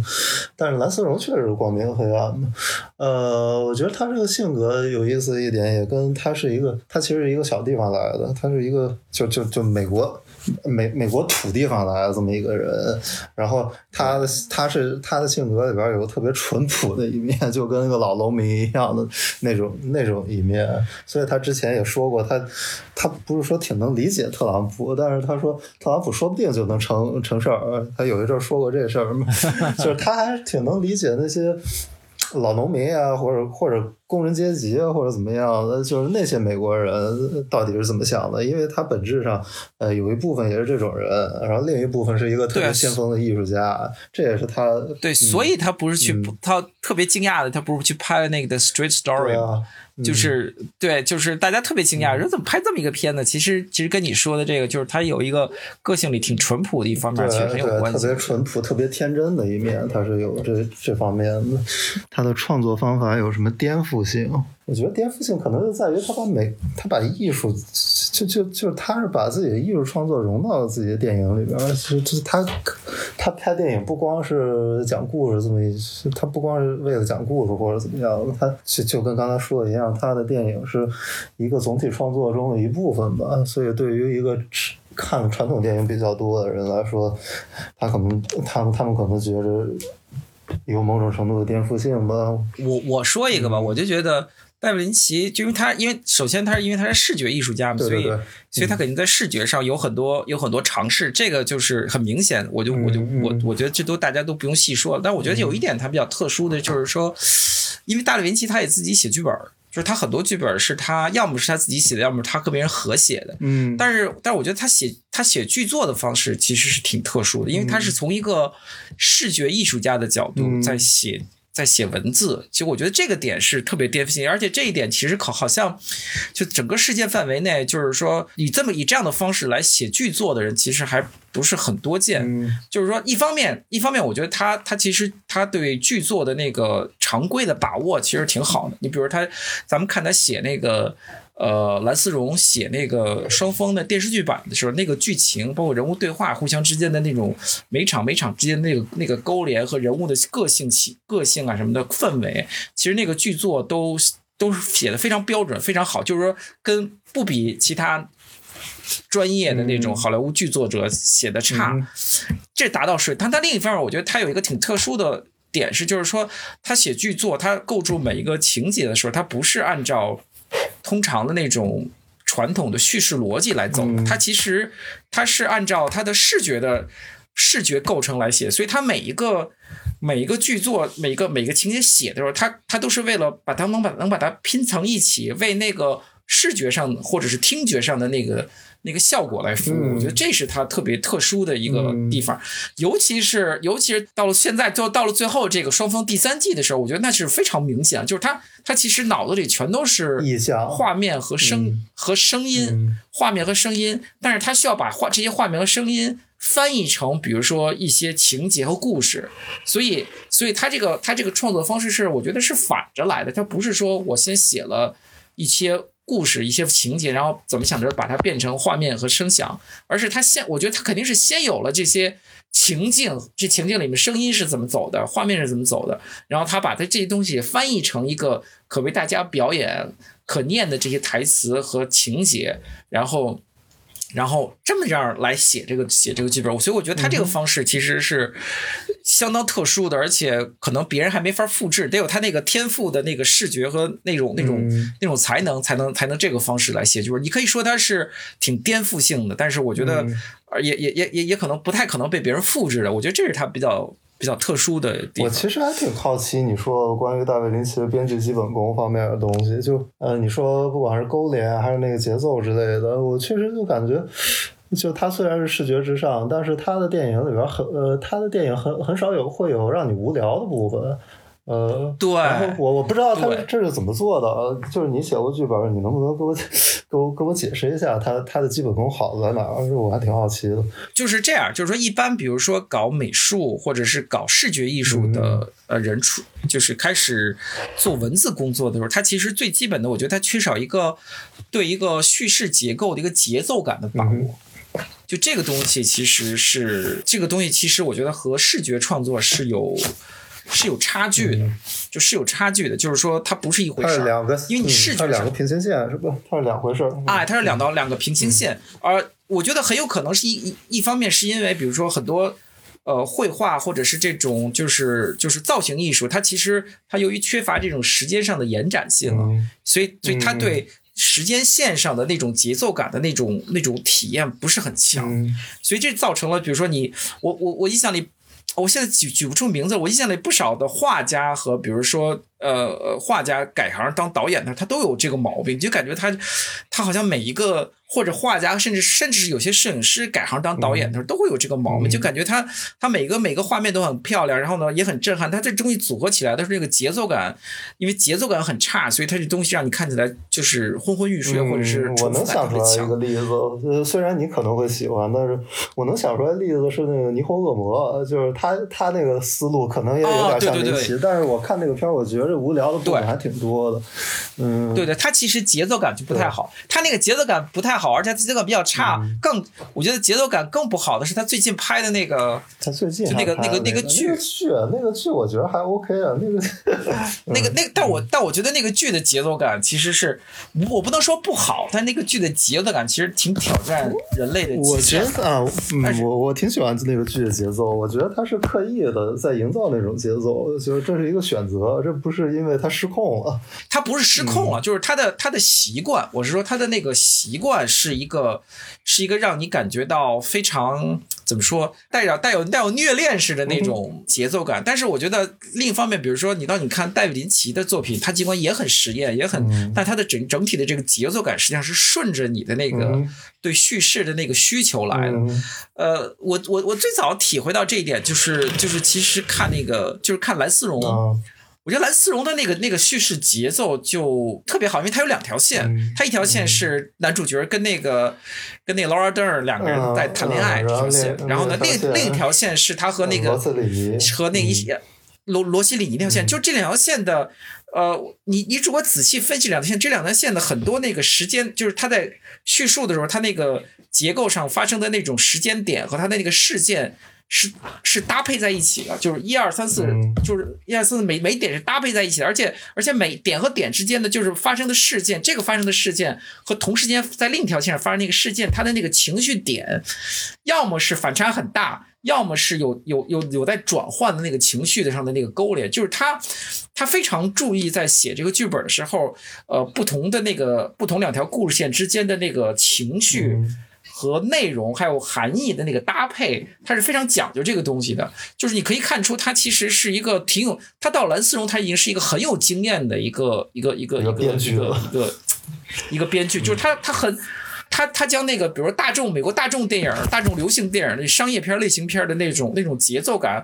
但是蓝丝绒确实是光明和黑暗的。呃，我觉得他这个性格有意思一点，也跟他是一个，他其实是一个小地方来的，他是一个就就就美国。美美国土地方来的这么一个人，然后他的他是他的性格里边有个特别淳朴的一面，就跟那个老农民一样的那种那种一面，所以他之前也说过，他他不是说挺能理解特朗普，但是他说特朗普说不定就能成成事儿，他有一阵儿说过这事儿嘛，[laughs] 就是他还是挺能理解那些。老农民啊，或者或者工人阶级啊，或者怎么样的，就是那些美国人到底是怎么想的？因为他本质上，呃，有一部分也是这种人，然后另一部分是一个特别先锋的艺术家，这也是他对，所以他不是去，嗯他特别惊讶的，他不是去拍那个《The Street Story》就是对，就是大家特别惊讶，说怎么拍这么一个片子？其实其实跟你说的这个，就是他有一个个性里挺淳朴的一方面，对其实很有，关系特别。淳朴、特别天真的一面，他是有这这方面的。他的创作方法有什么颠覆性？我觉得颠覆性可能就在于他把美，他把艺术，就就就是他是把自己的艺术创作融到了自己的电影里边儿。就就他他拍电影不光是讲故事这么一，他不光是为了讲故事或者怎么样，他就就跟刚才说的一样，他的电影是一个总体创作中的一部分吧。所以对于一个看传统电影比较多的人来说，他可能他们他们可能觉着有某种程度的颠覆性吧。我我说一个嗯吧，我就觉得戴维林奇，就因为他因为首先他是因为他是视觉艺术家嘛，对对对所以所以他肯定在视觉上有很多有很多尝试，这个就是很明显。我就我就我我觉得这都大家都不用细说了。但我觉得有一点他比较特殊的就是说，因为大卫林奇他也自己写剧本儿，就是他很多剧本是他要么是他自己写的，要么是他和别人合写的。嗯但是，但是我觉得他写他写剧作的方式其实是挺特殊的，因为他是从一个视觉艺术家的角度嗯在写。在写文字，其实我觉得这个点是特别颠覆性，而且这一点其实好好像，就整个世界范围内，就是说以这么以这样的方式来写剧作的人，其实还不是很多见。嗯就是说，一方面，一方面，我觉得他他其实他对剧作的那个常规的把握其实挺好的。你比如他，咱们看他写那个。呃，蓝思荣写那个双峰的电视剧版的时候，那个剧情包括人物对话，互相之间的那种每场每场之间那个那个勾连和人物的个性起个性啊什么的氛围，其实那个剧作都都是写的非常标准，非常好，就是说跟不比其他专业的那种嗯好莱坞剧作者写的差。嗯这达到是，但他另一方面，我觉得他有一个挺特殊的点是，就是说他写剧作，他构筑每一个情节的时候，他不是按照通常的那种传统的叙事逻辑来走的，嗯他其实它是按照它的视觉的视觉构成来写，所以它每一个。每一个剧作，每一个每个情节写的时候，它它都是为了把它能把能把它拼成一起，为那个视觉上或者是听觉上的那个那个效果来服务。嗯我觉得这是他特别特殊的一个地方，尤其是尤其是到了现在，就到了最后这个双方第三季的时候，我觉得那是非常明显，就是他他其实脑子里全都是画面和声、嗯和声音，嗯。画面和声音，但是他需要把画这些画面和声音翻译成，比如说一些情节和故事，所以，所以他这个他这个创作方式是，我觉得是反着来的，他不是说我先写了一些故事、一些情节，然后怎么想着把它变成画面和声响，而是他先，我觉得他肯定是先有了这些情境，这情境里面声音是怎么走的，画面是怎么走的，然后他把他这些东西翻译成一个可为大家表演、可念的这些台词和情节，然后。然后这么样来写这个写这个剧本，所以我觉得他这个方式其实是相当特殊的，而且可能别人还没法复制，得有他那个天赋的那个视觉和那种那种那种才能，才能才能这个方式来写就是。你可以说他是挺颠覆性的，但是我觉得也也也也也可能不太可能被别人复制的。我觉得这是他比较。比较特殊的地方，我其实还挺好奇你说关于大卫林奇的编剧基本功方面的东西，就呃，你说不管是勾连还是那个节奏之类的，我确实就感觉，[laughs] 就他虽然是视觉之上，但是他的电影里边很呃，他的电影很很少有会有让你无聊的部分。呃，对，然后我我不知道他这是怎么做的，就是你写过剧本，你能不能给我给我给我解释一下他他的基本功好在哪？我还挺好奇的。就是这样，就是说一般比如说搞美术或者是搞视觉艺术的呃人出，就是开始做文字工作的时候，他其实最基本的，我觉得他缺少一个对一个叙事结构的一个节奏感的把握。就这个东西其实是这个东西，其实我觉得和视觉创作是有。是有差距的，就是有差距的，就是说它不是一回事儿。两个，因为你视觉两个平行线是不？它是两回事儿。哎，它是两道两个平行线，而我觉得很有可能是一一一方面是因为，比如说很多呃绘画或者是这种就是就是造型艺术，它其实它由于缺乏这种时间上的延展性，所以所以它对时间线上的那种节奏感的那种那种体验不是很强，所以这造成了比如说你我我我印象里。我现在举举不出名字，我印象里不少的画家和比如说。呃，画家改行当导演的，他都有这个毛病，就感觉他，他好像每一个或者画家，甚至甚至是有些摄影师改行当导演的时候，都会有这个毛病，就感觉他他每个每个画面都很漂亮，然后呢也很震撼，他这东西组合起来的时候，这个节奏感，因为节奏感很差，所以他这东西让你看起来就是昏昏欲睡，或者是我能想出来一个例子，呃，虽然你可能会喜欢，但是我能想出来例子是那个霓虹恶魔，就是他他那个思路可能也有点像林奇，但是我看那个片儿，我觉得。无聊的部分还挺多的，嗯，对对，它其实节奏感就不太好，它那个节奏感不太好，而且节奏感比较差。更，我觉得节奏感更不好的是他最近拍的那个，他最近就那个那个那个剧，剧那个剧我觉得还 OK 啊，那个 [laughs] 那个那个，但我但我觉得那个剧的节奏感其实是，我不能说不好，但那个剧的节奏感其实挺挑战人类的。我觉得啊，我我挺喜欢那个剧的节奏，我觉得他是刻意的在营造那种节奏，就是这是一个选择，这不是。是因为他失控了，他不是失控了，就是他的他的习惯。我是说他的那个习惯是一个是一个让你感觉到非常怎么说，带着带有带有虐恋式的那种节奏感。但是我觉得另一方面，比如说你当你看戴维林奇的作品，他尽管也很实验，也很，但他的整整体的这个节奏感实际上是顺着你的那个对叙事的那个需求来的。呃，我我我最早体会到这一点，就是就是其实看那个就是看蓝丝绒。我觉得蓝丝绒的那个那个叙事节奏就特别好，因为它有两条线，它一条线是男主角跟那个跟那个 Laura Dern 两个人在谈恋爱这条线，然后呢另另一条线是他和那个和那一些罗罗西里尼那条线，就这两条线的呃，你你如果仔细分析两条线，这两条线的很多那个时间，就是他在叙述的时候，他那个结构上发生的那种时间点和他的那个事件。是是搭配在一起的，就是一二三四，就是一二三四，每每点是搭配在一起的，而且而且每点和点之间的就是发生的事件，这个发生的事件和同时间在另一条线上发生那个事件，它的那个情绪点，要么是反差很大，要么是有有有有在转换的那个情绪的上的那个勾连，就是他他非常注意在写这个剧本的时候，呃，不同的那个不同两条故事线之间的那个情绪。和内容还有含义的那个搭配，它是非常讲究这个东西的。就是你可以看出，它其实是一个挺有，他到蓝丝绒，他已经是一个很有经验的一个一个一个一个一个一个一个编剧，就是他他很。他他将那个，比如说大众美国大众电影、大众流行电影那商业片类型片的那种那种节奏感，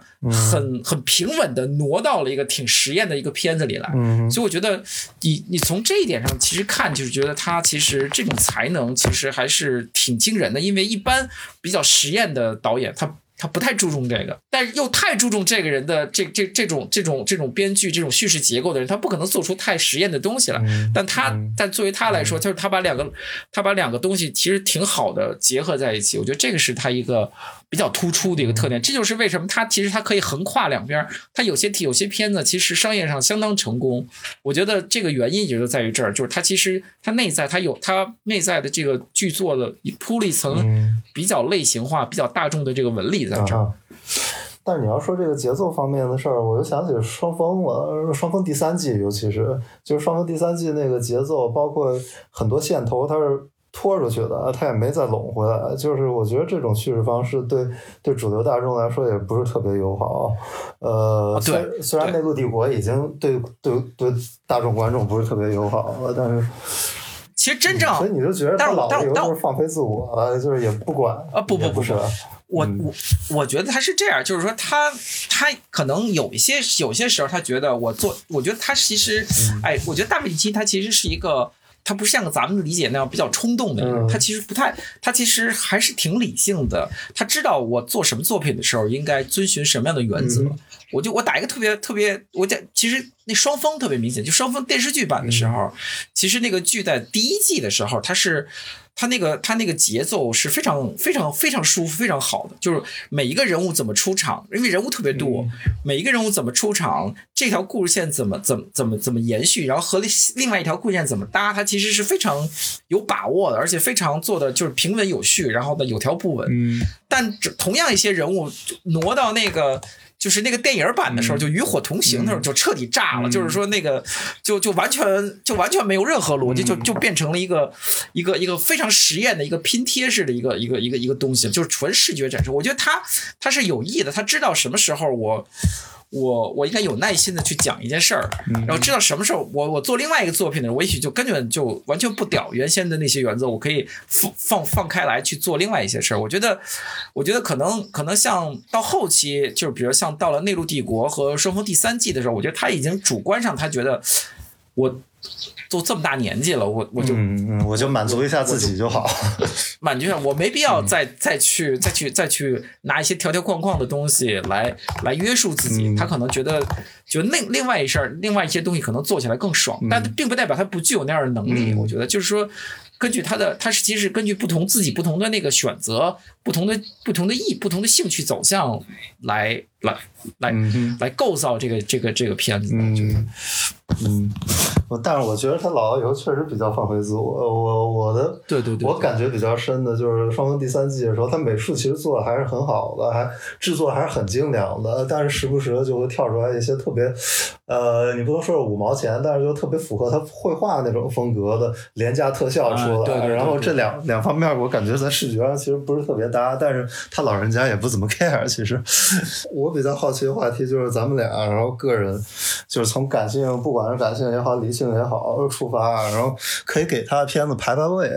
很很平稳的挪到了一个挺实验的一个片子里来。所以我觉得，你你从这一点上其实看，就是觉得他其实这种才能其实还是挺惊人的。因为一般比较实验的导演，他他不太注重这个，但是又太注重这个人的这这这种这种这种编剧这种叙事结构的人，他不可能做出太实验的东西来。但他但作为他来说，就是他把两个他把两个东西其实挺好的结合在一起，我觉得这个是他一个比较突出的一个特点。这就是为什么它其实它可以横跨两边，它有些有些片子其实商业上相当成功。我觉得这个原因也就在于这儿，就是它其实它内在它有它内在的这个剧作的铺了一层比较类型化、比较大众的这个纹理。啊，但是你要说这个节奏方面的事儿，我就想起双峰了。双峰第三季，尤其是就是双峰第三季那个节奏，包括很多线头，它是拖出去的，他也没再拢回来。就是我觉得这种叙事方式对对主流大众来说也不是特别友好。呃，对虽然《内陆帝国》已经对对对大众观众不是特别友好了，但是其实真正所以你就觉得他老了以后就是放飞自我，就是也不管啊，不不不是。我我我觉得他是这样，就是说他他可能有一些有些时候他觉得我做，我觉得他其实，哎，我觉得大卫基他其实是一个，他不像咱们理解那样比较冲动的人，他其实不太，他其实还是挺理性的，他知道我做什么作品的时候应该遵循什么样的原则。我就我打一个特别特别，我讲其实那双峰特别明显，就双峰电视剧版的时候，其实那个剧在第一季的时候，它是。他那个他那个节奏是非常非常非常舒服非常好的，就是每一个人物怎么出场，因为人物特别多，每一个人物怎么出场，这条故事线怎么怎么怎么怎么延续，然后和另外一条故事线怎么搭，它其实是非常有把握的，而且非常做的就是平稳有序，然后呢有条不紊。嗯，但同样一些人物挪到那个。就是那个电影版的时候，就与火同行的时候，就彻底炸了。就是说，那个就就完全就完全没有任何逻辑，就就变成了一个一个一个非常实验的一个拼贴式的一个一个一个一个东西，就是纯视觉展示。我觉得他他是有意的，他知道什么时候我。我我应该有耐心的去讲一件事儿，然后知道什么时候我我做另外一个作品的时候，我也许就根本就完全不屌原先的那些原则，我可以放放放开来去做另外一些事儿。我觉得，我觉得可能可能像到后期，就是比如像到了内陆帝国和双峰第三季的时候，我觉得他已经主观上他觉得我。都这么大年纪了，我我就我就满足一下自己就好，[laughs] 满足一下，我没必要再再去再去再去拿一些条条框框的东西来来约束自己。他可能觉得，就另另外一事儿，另外一些东西可能做起来更爽，但并不代表他不具有那样的能力。我觉得就是说。根据他的，他是其实根据不同自己不同的那个选择，不同的不同的意，不同的兴趣走向来来来嗯来构造这个这个这个片子。嗯嗯，[laughs] 但是我觉得他老了以后确实比较放飞自我。我我的对对对，我感觉比较深的就是《双峰》第三季的时候，他美术其实做的还是很好的，还制作还是很精良的，但是时不时的就会跳出来一些特别呃，你不能说是五毛钱，但是就特别符合他绘画那种风格的廉价特效。对，然后这两两方面，我感觉在视觉上其实不是特别搭，但是他老人家也不怎么 care。其实，我比较好奇的话题就是咱们俩，然后个人就是从感性，不管是感性也好，理性也好出发，然后可以给他的片子排排位，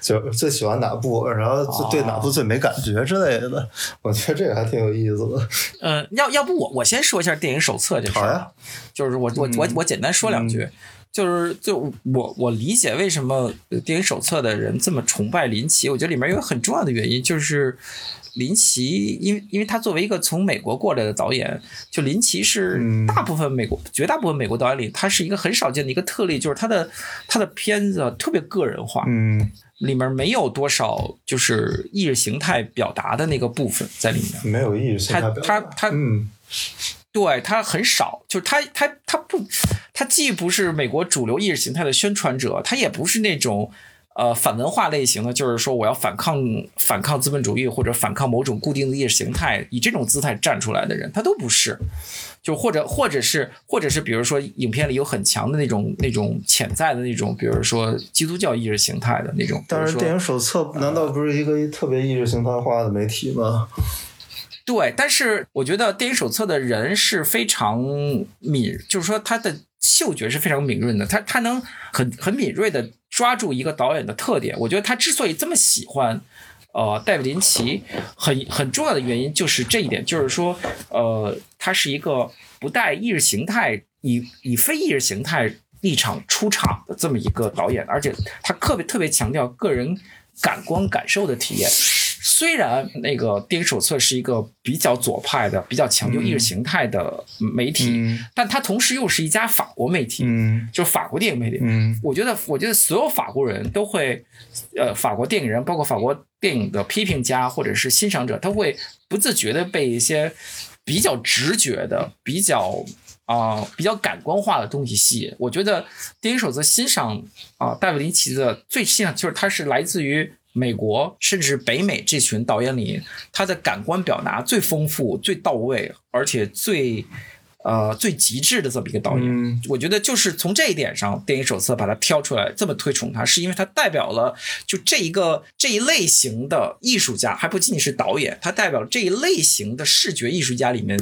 就 [laughs] 就最喜欢哪部，然后对哪部最没感觉之类的。我觉得这个还挺有意思的。嗯，要要不我我先说一下电影手册这事儿，就是我我我我简单说两句。就是就我我理解为什么电影手册的人这么崇拜林奇，我觉得里面有很重要的原因，就是林奇，因为因为他作为一个从美国过来的导演，就林奇是大部分美国绝大部分美国导演里，他是一个很少见的一个特例，就是他的他的片子特别个人化，嗯，里面没有多少就是意识形态表达的那个部分在里面，没有意识形态表达，他他他嗯。对他很少，就是他他他不，他既不是美国主流意识形态的宣传者，他也不是那种呃反文化类型的，就是说我要反抗反抗资本主义或者反抗某种固定的意识形态，以这种姿态站出来的人，他都不是。就或者或者是或者是比如说影片里有很强的那种那种潜在的那种，比如说基督教意识形态的那种。但是电影手册难道不是一个特别意识形态化的媒体吗？对，但是我觉得电影手册的人是非常敏，就是说他的嗅觉是非常敏锐的，他他能很很敏锐的抓住一个导演的特点。我觉得他之所以这么喜欢，呃，戴维林奇，很很重要的原因就是这一点，就是说，呃，他是一个不带意识形态，以以非意识形态立场出场的这么一个导演，而且他特别特别强调个人感官感受的体验。虽然那个电影手册是一个比较左派的、比较强调意识形态的媒体，嗯但它同时又是一家法国媒体，嗯就是法国电影媒体。嗯我觉得，我觉得所有法国人都会，呃，法国电影人，包括法国电影的批评家或者是欣赏者，他会不自觉的被一些比较直觉的、比较啊、比较感官化的东西吸引。我觉得电影手册欣赏啊、戴维林奇的最欣赏就是它是来自于美国甚至北美这群导演里，他的感官表达最丰富、最到位，而且最呃最极致的这么一个导演。嗯我觉得就是从这一点上，电影手册把它挑出来，这么推崇他，是因为它代表了就这一个这一类型的艺术家，还不仅仅是导演，它代表这一类型的视觉艺术家里面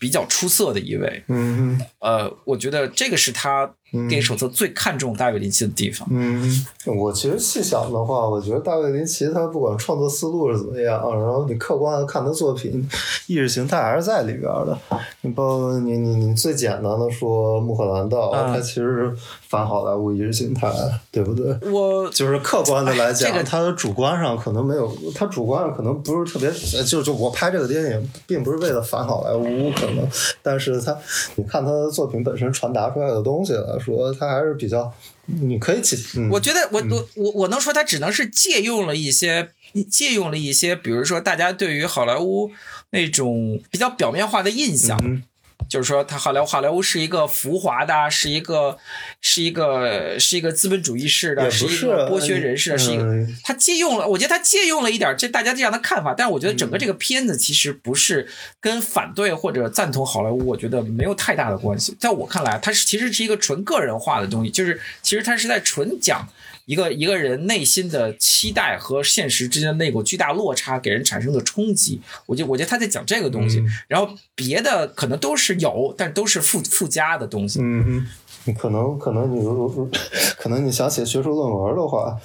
比较出色的一位。嗯呃，我觉得这个是他电影手册最看重大卫林奇的地方。嗯，我其实细想的话，我觉得大卫林奇他不管创作思路是怎么样，然后你客观的看他作品，意识形态还是在里边的。你包括你你你最简单的说《穆赫兰道》嗯它其实是反好莱坞意识形态，对不对？我就是客观的来讲，哎这个他的主观上可能没有，他主观上可能不是特别，呃就就我拍这个电影，并不是为了反好莱坞，可能，但是他，你看他的作品本身传达出来的东西来说，他还是比较，你可以起，嗯、我觉得我我我我能说他只能是借用了一些借用了一些，比如说大家对于好莱坞那种比较表面化的印象，嗯就是说他好莱坞好莱坞是一个浮华的，是一个是一个是一个资本主义式的，是一个剥削人士的，是一个嗯他借用了，我觉得他借用了一点这大家这样的看法，但是我觉得整个这个片子其实不是跟反对或者赞同好莱坞，我觉得没有太大的关系。在我看来，它是其实是一个纯个人化的东西，就是其实它是在纯讲一个一个人内心的期待和现实之间的那股巨大落差给人产生的冲击。我觉得我觉得他在讲这个东西，嗯然后别的可能都是有，但都是附附加的东西。嗯哼。你可能可能你如如 [coughs] 可能你想写学术论文的话，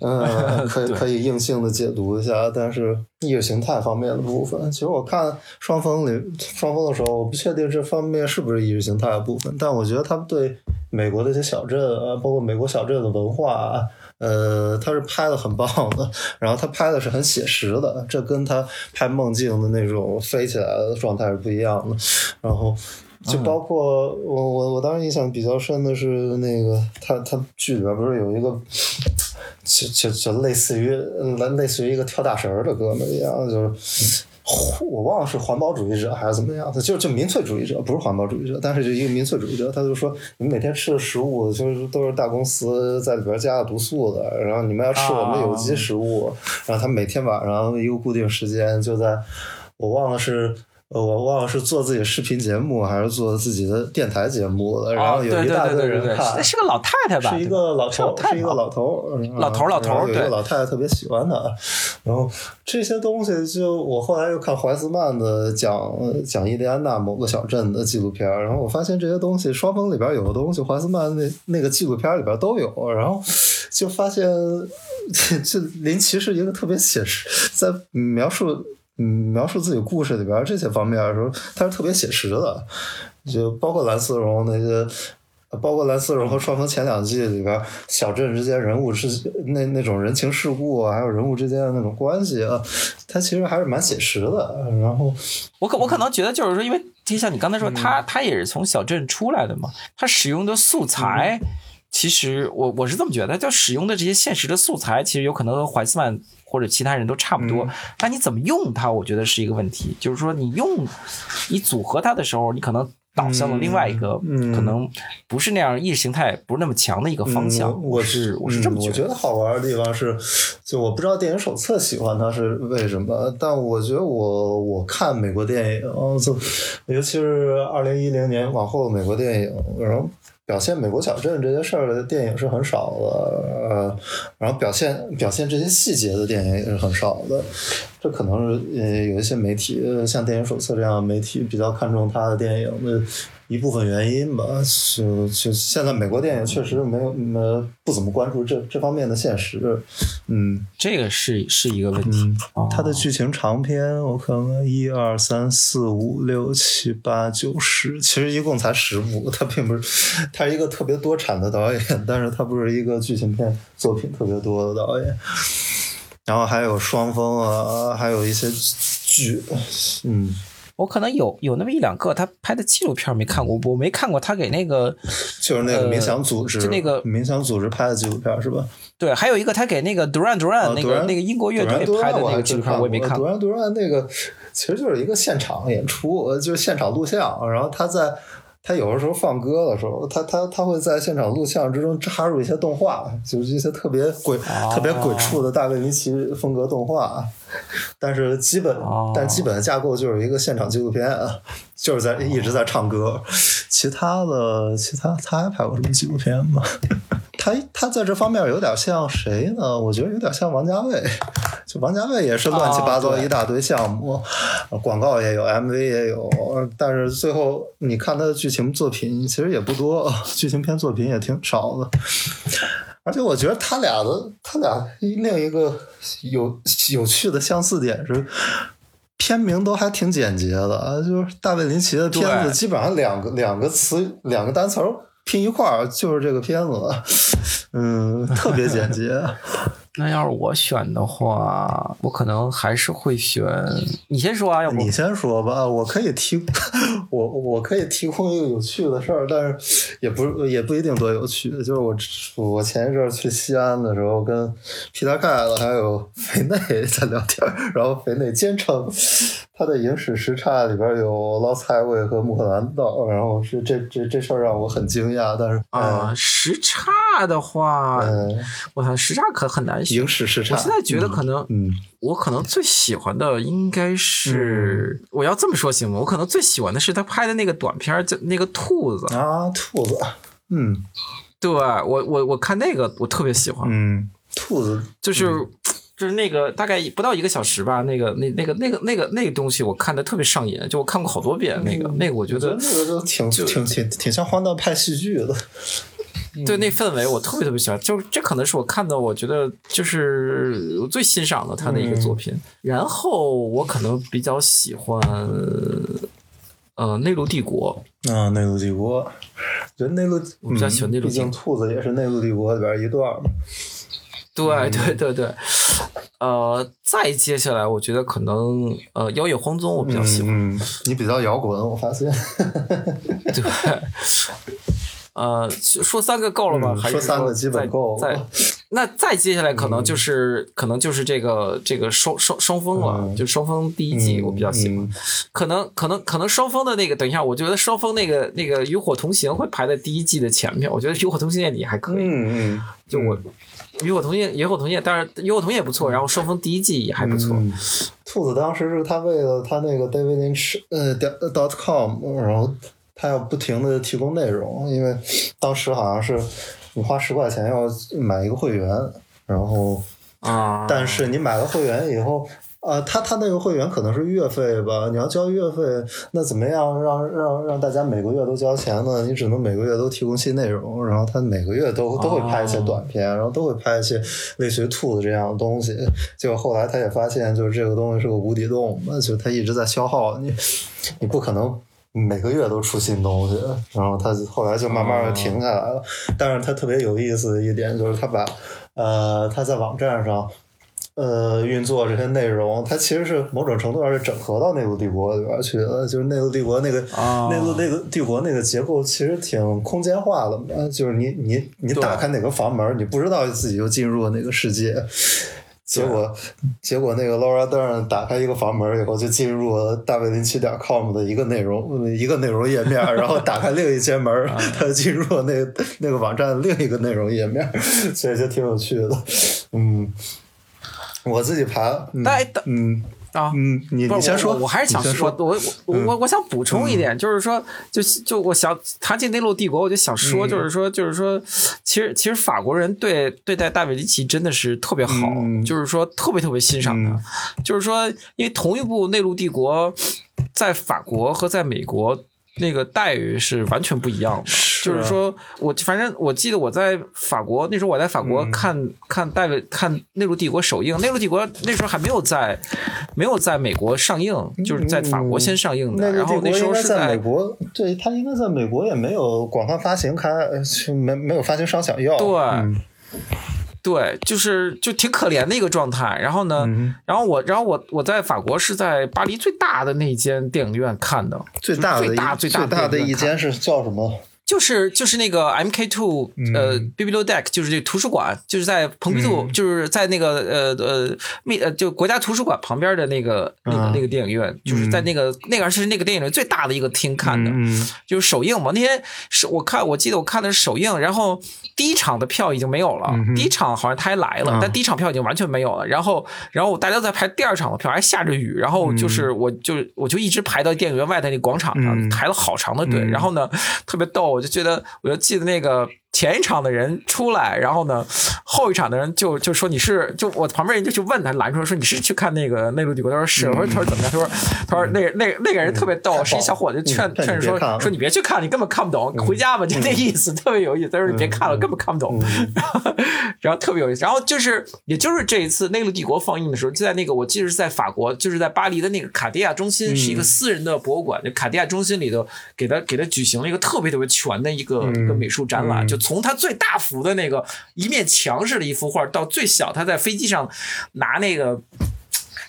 嗯，[laughs] 可以可以硬性的解读一下，但是意识形态方面的部分，其实我看双峰里双峰的时候，我不确定这方面是不是意识形态的部分，但我觉得他们对美国的一些小镇啊，包括美国小镇的文化啊。呃，他是拍的很棒的，然后他拍的是很写实的，这跟他拍梦境的那种飞起来的状态是不一样的。然后就包括我我我当时印象比较深的是那个他他剧里边不是有一个。就就就类似于类类似于一个跳大神儿的哥们一样，就是我忘了是环保主义者还是怎么样的，就就民粹主义者，不是环保主义者，但是就一个民粹主义者，他就说你们每天吃的食物就是都是大公司在里边加了毒素的，然后你们要吃我们的有机食物，然后他每天晚上一个固定时间就在，我忘了是。呃，我忘了是做自己的视频节目还是做自己的电台节目了，然后有一大堆人看，那是个老太太吧？是一个老头，是一个老头，老头老头，有一个老太太特别喜欢他。然后这些东西，就我后来又看怀斯曼的讲讲印第安纳某个小镇的纪录片，然后我发现这些东西双峰里边有的东西，怀斯曼那那个纪录片里边都有，然后就发现 [laughs] 这林奇是一个特别写实，在描述。嗯，描述自己故事里边这些方面的时候，他是特别写实的，就包括蓝丝绒那些，包括蓝丝绒和双峰前两季里边小镇之间人物之那那种人情世故啊，还有人物之间的那种关系啊，他其实还是蛮写实的。然后，我可我可能觉得就是说，因为就像你刚才说，他他也是从小镇出来的嘛，他使用的素材。其实我我是这么觉得，就使用的这些现实的素材，其实有可能和怀斯曼或者其他人都差不多。但你怎么用它，我觉得是一个问题。就是说，你用你组合它的时候，你可能导向了另外一个，可能不是那样意识形态不是那么强的一个方向。嗯、我是我是这么觉得。我觉得好玩的地方是，就我不知道电影手册喜欢它是为什么，但我觉得我我看美国电影，就尤其是二零一零年往后的美国电影，然后。表现美国小镇这些事儿的电影是很少的，呃，然后表现表现这些细节的电影也是很少的。这可能是呃有一些媒体，像电影手册这样的媒体比较看重他的电影的一部分原因吧。就就现在美国电影确实没有呃不怎么关注这这方面的现实，嗯，这个是是一个问题。嗯哦、它的剧情长篇我看看一二三四五六七八九十，其实一共才十部，他并不是。他是一个特别多产的导演，但是他不是一个剧情片作品特别多的导演。然后还有双峰啊，还有一些剧，嗯。我可能有有那么一两个他拍的纪录片没看过，我没看过他给那个 [laughs] 就是那个冥想组织，就那个冥想组织拍的纪录片是吧？对，还有一个他给那个 Duran Duran 那个那个英国乐队拍的那个纪录片，我也没看。Duran Duran 那个其实就是一个现场演出，就是现场录像，然后他在。他有的时候放歌的时候，他他他会在现场录像之中插入一些动画，就是一些特别鬼、特别鬼畜的大卫·尼奇风格动画。但是基本，但基本的架构就是一个现场纪录片，就是在一直在唱歌。其他的，其他他还拍过什么纪录片吗？他他在这方面有点像谁呢？我觉得有点像王家卫。就王家卫也是乱七八糟一大堆项目，广告也有，MV 也有，但是最后你看他的剧情作品其实也不多，剧情片作品也挺少的。而且我觉得他俩的他俩另一个有有趣的相似点是，片名都还挺简洁的啊，就是大卫林奇的片子基本上两个两个词两个单词拼一块儿就是这个片子，[laughs] 嗯，特别简洁。[laughs] 那要是我选的话，我可能还是会选你先说啊，要不你先说吧，我可以提，[laughs] 我我可以提供一个有趣的事儿，但是也不也不一定多有趣。就是我我前一阵去西安的时候，跟皮特盖子还有肥内在聊天，然后肥内坚称他的影史时差里边有《捞菜味》和《穆赫兰道》，然后是这这这事儿让我很惊讶。但是啊，时差的话，我操时差可很难。影史时差，我现在觉得可能，嗯，我可能最喜欢的应该是，我要这么说行吗？我可能最喜欢的是他拍的那个短片，叫那个兔子啊，兔子，嗯，对我我我看那个我特别喜欢，嗯，兔子就是就是那个大概不到一个小时吧，那个那那个那个那个那个东西我看的特别上瘾，就我看过好多遍，那个那个我觉得那个都挺挺挺挺像荒诞派戏剧的。[laughs] 对那氛围我特别特别喜欢，就这可能是我看的，我觉得就是我最欣赏的他的一个作品。然后我可能比较喜欢，呃，内陆帝国啊，内陆帝国，就内陆，我比较喜欢内陆。毕竟兔子也是内陆帝国里边一段嘛。对对对对，呃，再接下来我觉得可能呃，妖野荒踪我比较喜欢。你比较摇滚，我发现。[laughs] 对。呃，说三个够了吧？还是说三个基本够？再那再接下来可能就是可能就是这个这个双双双峰了，就双峰第一季我比较喜欢。可能可能可能双峰的那个，等一下，我觉得双峰那个那个与火同行会排在第一季的前面。我觉得与火同行也还可以。嗯嗯。就我与我同行，与我同业，但是与我同业也不错。然后双峰第一季也还不错。兔子当时是他为了他那个 David Lynch 呃 dot com，然后。他要不停的提供内容，因为当时好像是你花十块钱要买一个会员，然后啊，但是你买了会员以后，呃，他他那个会员可能是月费吧，你要交月费，那怎么样让让让大家每个月都交钱呢？你只能每个月都提供新内容，然后他每个月都都会拍一些短片，然后都会拍一些类似于兔子这样的东西。结果后来他也发现，就是这个东西是个无底洞，那就他一直在消耗你，你不可能。每个月都出新东西，然后他后来就慢慢的停下来了。但是他特别有意思的一点就是，他把呃他在网站上呃运作这些内容，它其实是某种程度上是整合到内陆帝国里边去的。就是内陆帝国那个内陆那个帝国那个结构其实挺空间化的嘛，就是你你你打开哪个房门，你不知道自己就进入了哪个世界。结果，结果那个 Laura Dern 打开一个房门以后，就进入了大卫林奇点 com 的一个内容一个内容页面，然后打开另一间门，[laughs] 他进入了那个那个网站另一个内容页面，所以就挺有趣的。嗯，我自己爬，嗯。啊，嗯，你你先说，我还是想说，我我我我想补充一点，就是说，就就我想谈起内陆帝国，我就想说，就是说，就是说，其实其实法国人对对待大卫里奇真的是特别好，就是说特别特别欣赏他，就是说，因为同一部内陆帝国，在法国和在美国。那个待遇是完全不一样的，就是说我反正我记得我在法国那时候我在法国看看戴维看内陆帝国首映，内陆帝国那时候还没有在没有在美国上映，就是在法国先上映的。然后那时候是在美国，对他应该在美国也没有广泛发行开，没没有发行商想要。对。对，就是就挺可怜的一个状态。然后呢，然后我，然后我我在法国是在巴黎最大的那间电影院看的，最大的最大最大的一间是叫什么？就是就是那个 M K Two 呃 Bibliothèque 就是这图书馆，就是在蓬皮杜，就是在那个呃呃密呃就国家图书馆旁边的那个那个那个电影院，就是在那个那个是那个电影院最大的一个厅看的，就是首映嘛。那天是我看我记得我看的是首映，然后第一场的票已经没有了，第一场好像他还来了，但第一场票已经完全没有了。然后然后大家在排第二场的票，还下着雨，然后就是我就我就一直排到电影院外的那广场上，排了好长的队。然后呢，特别逗。就觉得，我就记得那个。前一场的人出来，然后呢，后一场的人就就说你是，就我旁边人就去问他拦出来说你是去看那个内陆帝国？他说是。我说他说怎么样？他说他说那那那个人特别逗，是一小伙子劝劝说说你别去看，你根本看不懂，回家吧，就那意思，[laughs] 特别有意思。他说你别看了，根本看不懂。[laughs] 然后特别有意思。然后就是也就是这一次内陆帝国放映的时候，就在那个我记得是在法国，就是在巴黎的那个卡地亚中心，是一个私人的博物馆。就卡地亚中心里头给他给他举行了一个特别特别全的一个一个美术展览，就。从他最大幅的那个一面墙式的一幅画，到最小他在飞机上拿那个。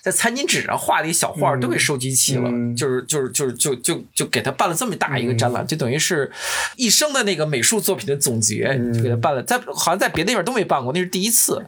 在餐巾纸上画的一小画都给收集齐了，就是就是就是就就就给他办了这么大一个展览，就等于是一生的那个美术作品的总结，就给他办了。在好像在别的地方都没办过，那是第一次。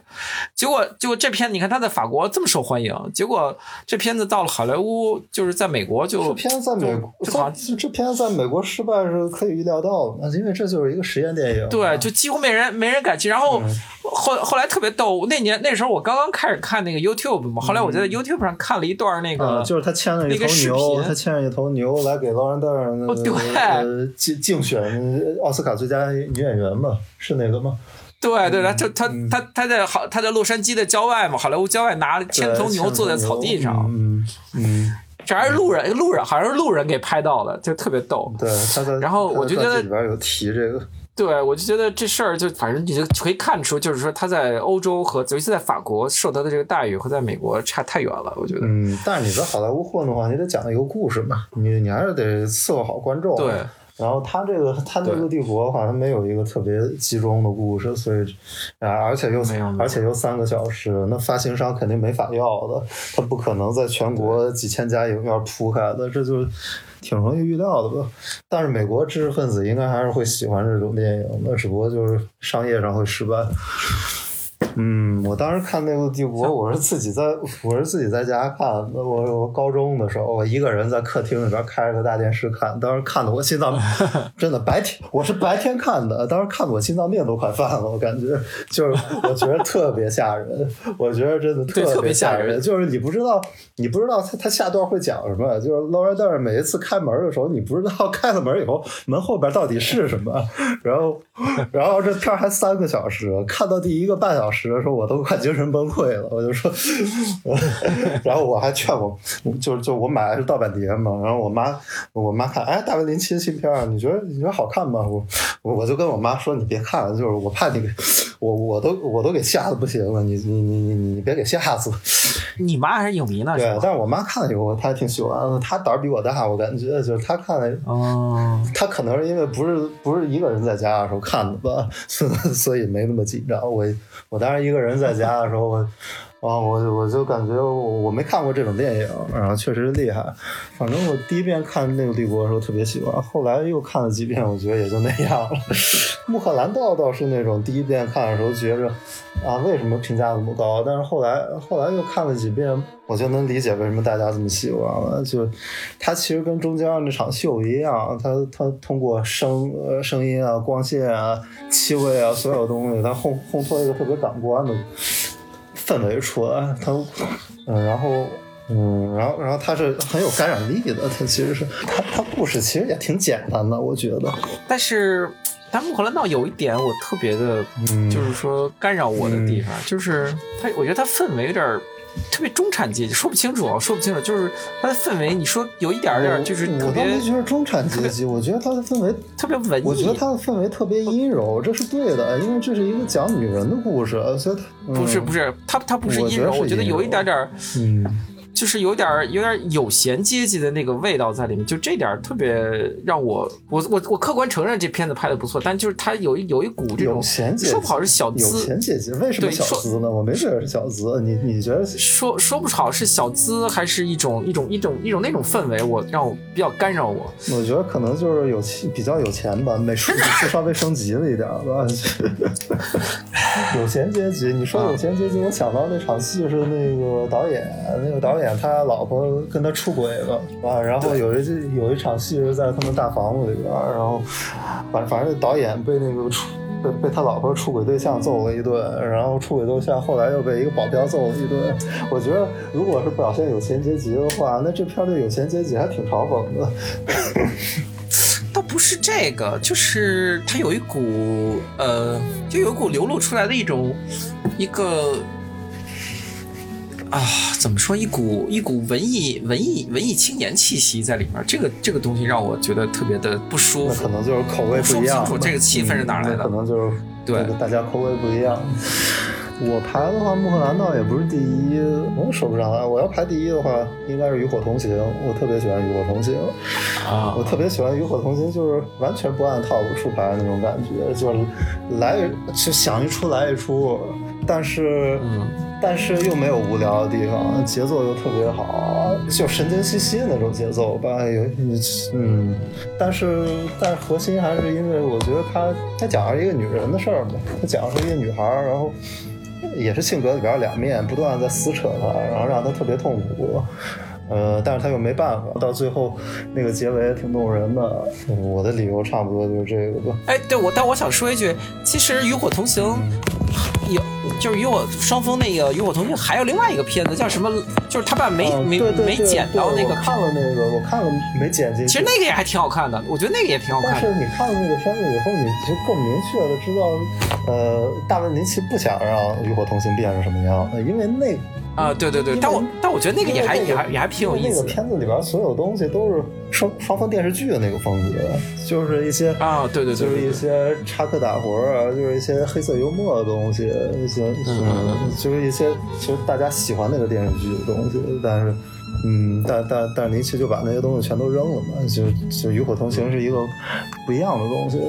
结果结果这片你看他在法国这么受欢迎，结果这片子到了好莱坞，就是在美国就这片子在美国这片子在美国失败是可以预料到的，因为这就是一个实验电影。对，就几乎没人没人敢去。然后后后来特别逗，那年那时候我刚刚开始看那个 YouTube 嘛，后来我觉得 YouTube。YouTube 上看了一段那个，就是他牵了一头牛，他牵着一头牛来给劳伦德呃竞竞选奥斯卡最佳女演员嘛，是那个吗？对对，他就他他他在好他在洛杉矶的郊外嘛，好莱坞郊外拿牵头牛坐在草地上，嗯嗯，这还是路人路人好像是路人给拍到的，就特别逗。对，他在然后我就觉得里边有提这个。对，我就觉得这事儿就反正你就可以看出，就是说他在欧洲和尤其在法国受到的这个待遇和在美国差太远了。我觉得，嗯，但是你在好莱坞混的话，你得讲一个故事嘛，你你还是得伺候好观众。对。然后他这个他这个帝国的话，他没有一个特别集中的故事，所以啊，而且又而且又三个小时，那发行商肯定没法要的，他不可能在全国几千家影院铺开的，这就。挺容易预料的吧，但是美国知识分子应该还是会喜欢这种电影那，只不过就是商业上会失败。嗯，我当时看那个《帝国》，我是自己在，我是自己在家看。我我高中的时候，我一个人在客厅里边开着个大电视看，当时看的我心脏 [laughs] 真的白天，我是白天看的，当时看的我心脏病都快犯了，我感觉就是我觉得特别吓人，我觉得真的特别吓人，就是你不知道，你不知道他他下段会讲什么，就是劳伦德每一次开门的时候，你不知道 [laughs] 开了门以后门后边到底是什么，然后然后这片还三个小时，看到第一个半小老师说我都快精神崩溃了，我就说，然后我还劝我，就是就我买的是盗版碟嘛，然后我妈我妈看，哎，大卫林奇的新片儿，你觉得你觉得好看吗？我我我就跟我妈说，你别看了，就是我怕你我我都我都给吓得不行了，你你你你你别给吓死。你妈还是影迷呢，对，但是我妈看了以后，她还挺喜欢的，她胆儿比我大，我感觉就是她看了，哦，她可能是因为不是不是一个人在家的时候看的吧，所以没那么紧张。我我当时。一个人在家的时候，我啊，我我就感觉我我没看过这种电影，然后确实厉害。反正我第一遍看《那个帝国》的时候特别喜欢，后来又看了几遍，我觉得也就那样了。穆赫兰道倒是那种第一遍看的时候觉着啊，为什么评价这么高？但是后来后来又看了几遍，我就能理解为什么大家这么喜欢了。就它其实跟中间那场秀一样，它它通过声声音啊、光线啊、气味啊，所有东西，它烘烘托一个特别感官的。氛围出来，它，嗯，然后，嗯，然后，然后它是很有感染力的。它其实是，它它故事其实也挺简单的，我觉得。但是，但穆赫兰道有一点我特别的，就是说干扰我的地方，就是它，我觉得它氛围有点。特别中产阶级，说不清楚啊，说不清楚，就是它的氛围。你说有一点点，就是我倒没觉得中产阶级，我觉得它的氛围 [laughs] 特别文艺。我觉得它的氛围特别阴柔，这是对的，因为这是一个讲女人的故事，所以不是不是，它它不是阴柔，我觉得有一点点，嗯，就是有点有点有闲阶级的那个味道在里面，就这点特别让我我我我客观承认这片子拍的不错，但就是它有一有一股这种说不好是小资，有闲阶级为什么小资呢？我没觉得是小资，你你觉得说说不好是小资，还是一种一种一种一种那种氛围，我让我比较干扰我。我觉得可能就是有比较有钱吧，美术稍微升级了一点吧。[laughs] 有钱阶级，你说有钱阶级，我想到那场戏是那个导演，那个导演。他老婆跟他出轨了啊，然后有一有一场戏是在他们大房子里边，然后反反正导演被那个出被被他老婆出轨对象揍了一顿，然后出轨对象后来又被一个保镖揍了一顿。我觉得如果是表现有钱阶级的话，那这片对有钱阶级还挺嘲讽的。[laughs] 倒不是这个，就是他有一股呃，就有一股流露出来的一种一个。啊，怎么说？一股一股文艺文艺文艺青年气息在里面，这个这个东西让我觉得特别的不舒服。可能就是口味不一样。说不清楚这个气氛是哪来的。可能就是对大家口味不一样。我排的话，穆赫兰道也不是第一，我说不上来。我要排第一的话，应该是《与火同行》。我特别喜欢《与火同行》啊，我特别喜欢《与火同行》，就是完全不按套路出牌那种感觉，就是来就想一出来一出，但是。但是又没有无聊的地方，节奏又特别好，就神经兮兮的那种节奏吧。有嗯，但是但是核心还是因为我觉得他他讲的是一个女人的事儿嘛，他讲的是一个女孩，然后也是性格里边两面，不断在撕扯她，然后让她特别痛苦。呃，但是他又没办法，到最后那个结尾挺动人的。我的理由差不多就是这个吧。哎，对我，但我想说一句，其实《与火同行》有，就是与我双峰那个《与我同行》还有另外一个片子叫什么？就是他把没没没剪到那个。看了那个，我看了没剪进去。其实那个也还挺好看的，我觉得那个也挺好看。但是你看了那个片子以后，你就更明确的知道，呃，大卫林奇不想让《与火同行》变成什么样，因为那。啊，对对对，但我但我觉得那个也还也还也还挺有意思。那个片子里边所有东西都是双双方电视剧的那个风格，就是一些啊，对对，就是一些插科打诨啊，就是一些黑色幽默的东西，一些嗯，就是一些其实大家喜欢那个电视剧的东西，但是嗯，但但但林奇就把那些东西全都扔了嘛，就就与火同行是一个不一样的东西。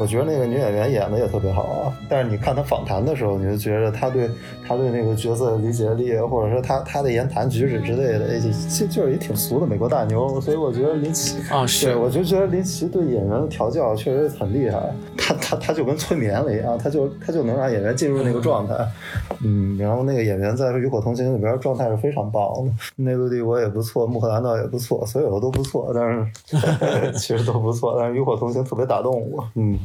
我觉得那个女演员演的也特别好啊，但是你看她访谈的时候，你就觉得她对她对那个角色的理解力，或者说她她的言谈举止之类的，就就是一挺俗的美国大牛。所以我觉得林奇啊，是，我就觉得林奇对演员的调教确实很厉害。他他他就跟催眠了一样，他就他就能让演员进入那个状态。嗯，然后那个演员在《与火同行》里边状态是非常棒的。内陆帝国也不错，穆赫兰道也不错，所有的都不错，但是 [laughs] 其实都不错。但是《与火同行》特别打动我。嗯。